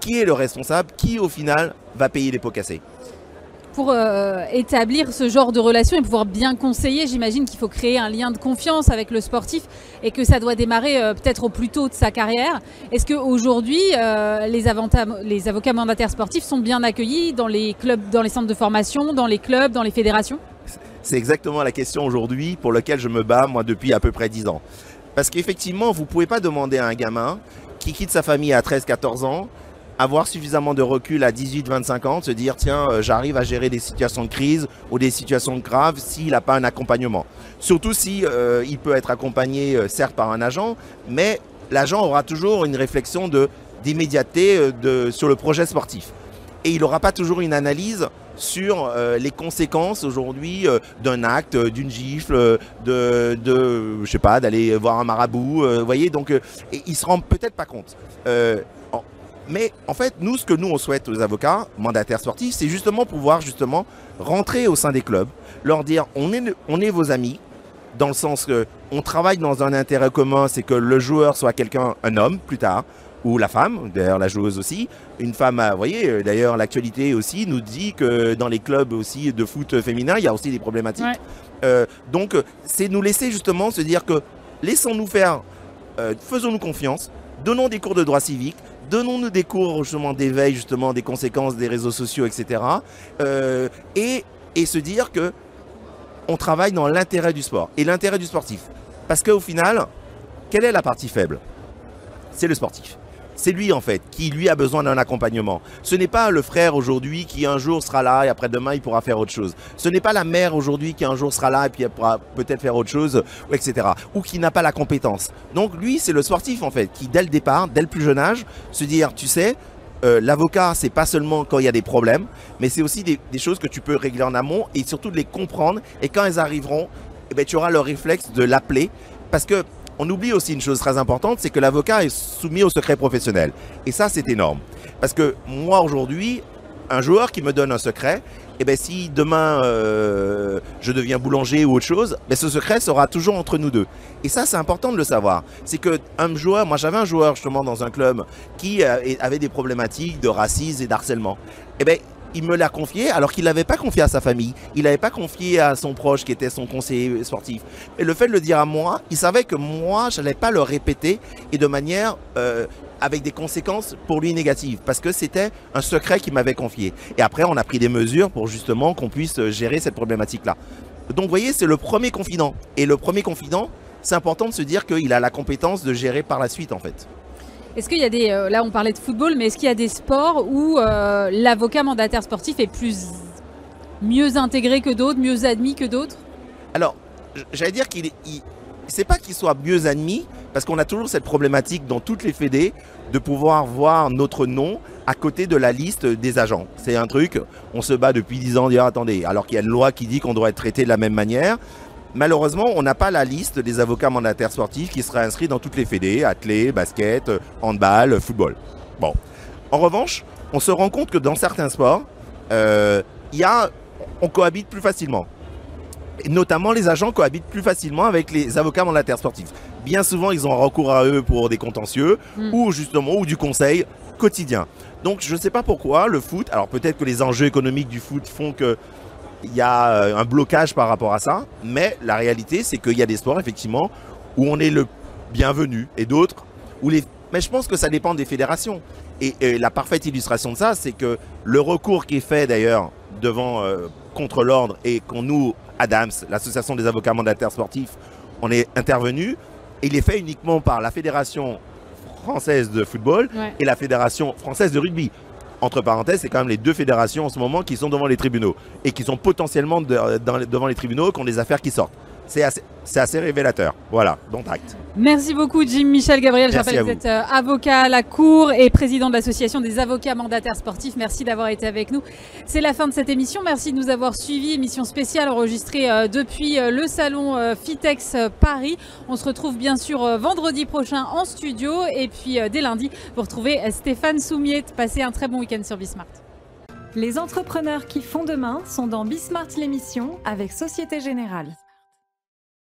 qui est le responsable, qui, au final, va payer les pots cassés. Pour euh, établir ce genre de relation et pouvoir bien conseiller, j'imagine qu'il faut créer un lien de confiance avec le sportif et que ça doit démarrer euh, peut-être au plus tôt de sa carrière. Est-ce qu'aujourd'hui, euh, les, avocats mandataires sportifs sont bien accueillis dans les clubs, dans les centres de formation, dans les clubs, dans les fédérations? C'est exactement la question aujourd'hui pour laquelle je me bats, moi, depuis à peu près 10 ans. Parce qu'effectivement, vous ne pouvez pas demander à un gamin qui quitte sa famille à 13-14 ans, avoir suffisamment de recul à 18-25 ans, se dire, tiens, euh, j'arrive à gérer des situations de crise ou des situations graves s'il n'a pas un accompagnement. Surtout si euh, il peut être accompagné, euh, certes, par un agent, mais l'agent aura toujours une réflexion de d'immédiateté sur le projet sportif. Et il n'aura pas toujours une analyse sur les conséquences aujourd'hui d'un acte, d'une gifle, de, de je sais pas, d'aller voir un marabout, vous voyez, donc et il se rend peut-être pas compte. Mais en fait, nous, ce que nous on souhaite aux avocats mandataires sportifs, c'est justement pouvoir justement rentrer au sein des clubs, leur dire on est, on est vos amis, dans le sens que on travaille dans un intérêt commun, c'est que le joueur soit quelqu'un, un homme plus tard, ou la femme, d'ailleurs la joueuse aussi. Une femme, euh, vous voyez, euh, d'ailleurs l'actualité aussi nous dit que dans les clubs aussi de foot féminin, il y a aussi des problématiques. Ouais. Euh, donc c'est nous laisser justement se dire que laissons-nous faire, euh, faisons-nous confiance, donnons des cours de droit civique, donnons-nous des cours justement d'éveil justement des conséquences des réseaux sociaux, etc. Euh, et, et se dire que on travaille dans l'intérêt du sport et l'intérêt du sportif. Parce qu'au final, quelle est la partie faible? C'est le sportif. C'est lui en fait qui lui a besoin d'un accompagnement. Ce n'est pas le frère aujourd'hui qui un jour sera là et après demain il pourra faire autre chose. Ce n'est pas la mère aujourd'hui qui un jour sera là et puis elle pourra peut-être faire autre chose, etc. Ou qui n'a pas la compétence. Donc lui c'est le sportif en fait qui dès le départ, dès le plus jeune âge, se dire tu sais, euh, l'avocat c'est pas seulement quand il y a des problèmes, mais c'est aussi des, des choses que tu peux régler en amont et surtout de les comprendre. Et quand elles arriveront, eh ben, tu auras le réflexe de l'appeler parce que on oublie aussi une chose très importante, c'est que l'avocat est soumis au secret professionnel. Et ça, c'est énorme. Parce que moi, aujourd'hui, un joueur qui me donne un secret, eh ben, si demain euh, je deviens boulanger ou autre chose, ben, ce secret sera toujours entre nous deux. Et ça, c'est important de le savoir. C'est que un joueur, moi j'avais un joueur justement dans un club qui euh, avait des problématiques de racisme et d'harcèlement. Eh ben, il me l'a confié alors qu'il n'avait pas confié à sa famille, il n'avait pas confié à son proche qui était son conseiller sportif. Et le fait de le dire à moi, il savait que moi, je n'allais pas le répéter et de manière euh, avec des conséquences pour lui négatives, parce que c'était un secret qu'il m'avait confié. Et après, on a pris des mesures pour justement qu'on puisse euh, gérer cette problématique-là. Donc, vous voyez, c'est le premier confident. Et le premier confident, c'est important de se dire qu'il a la compétence de gérer par la suite, en fait. Est-ce qu'il y a des. euh, là, on parlait de football, mais est-ce qu'il y a des sports où euh, l'avocat mandataire sportif est plus. mieux intégré que d'autres, mieux admis que d'autres? Alors, j'allais dire qu'il il- C'est pas qu'il soit mieux admis, parce qu'on a toujours cette problématique dans toutes les fédés de pouvoir voir notre nom à côté de la liste des agents. C'est un truc, on se bat depuis 10 ans, dire attendez, alors qu'il y a une loi qui dit qu'on doit être traité de la même manière. Malheureusement, on n'a pas la liste des avocats mandataires sportifs qui seraient inscrits dans toutes les fédés, athlé, basket, handball, football. Bon. En revanche, on se rend compte que dans certains sports, euh, y a, on cohabite plus facilement. Et notamment, les agents cohabitent plus facilement avec les avocats mandataires sportifs. Bien souvent, ils ont recours à eux pour des contentieux Mm. ou justement ou du conseil quotidien. Donc, je ne sais pas pourquoi le foot. Alors peut-être que les enjeux économiques du foot font que il y a euh, un blocage par rapport à ça, mais la réalité, c'est qu'il y a des sports effectivement où on est le bienvenu et d'autres où les. Mais je pense que ça dépend des fédérations. Et, et la parfaite illustration de ça, c'est que le recours qui est fait d'ailleurs devant euh, contre l'ordre et qu'on nous, Adams, l'association des avocats mandataires sportifs, on est intervenu. Il est fait uniquement par la fédération française de football Ouais. et la fédération française de rugby. Entre parenthèses, c'est quand même les deux fédérations en ce moment qui sont devant les tribunaux et qui sont potentiellement devant les tribunaux qui ont des affaires qui sortent. C'est assez, c'est assez révélateur. Voilà, dont acte. Merci beaucoup Jim Michel Gabriel. Je Merci rappelle à que vous vous. êtes euh, avocat à la Cour et président de l'association des avocats mandataires sportifs. Merci d'avoir été avec nous. C'est la fin de cette émission. Merci de nous avoir suivis. Émission spéciale enregistrée euh, depuis euh, le salon Fitex Paris. On se retrouve bien sûr vendredi prochain en studio et puis dès lundi, vous retrouvez Stéphane Soumiet. Passez un très bon week-end sur Bismart. Les entrepreneurs qui font demain sont dans Bismart l'émission avec Société Générale.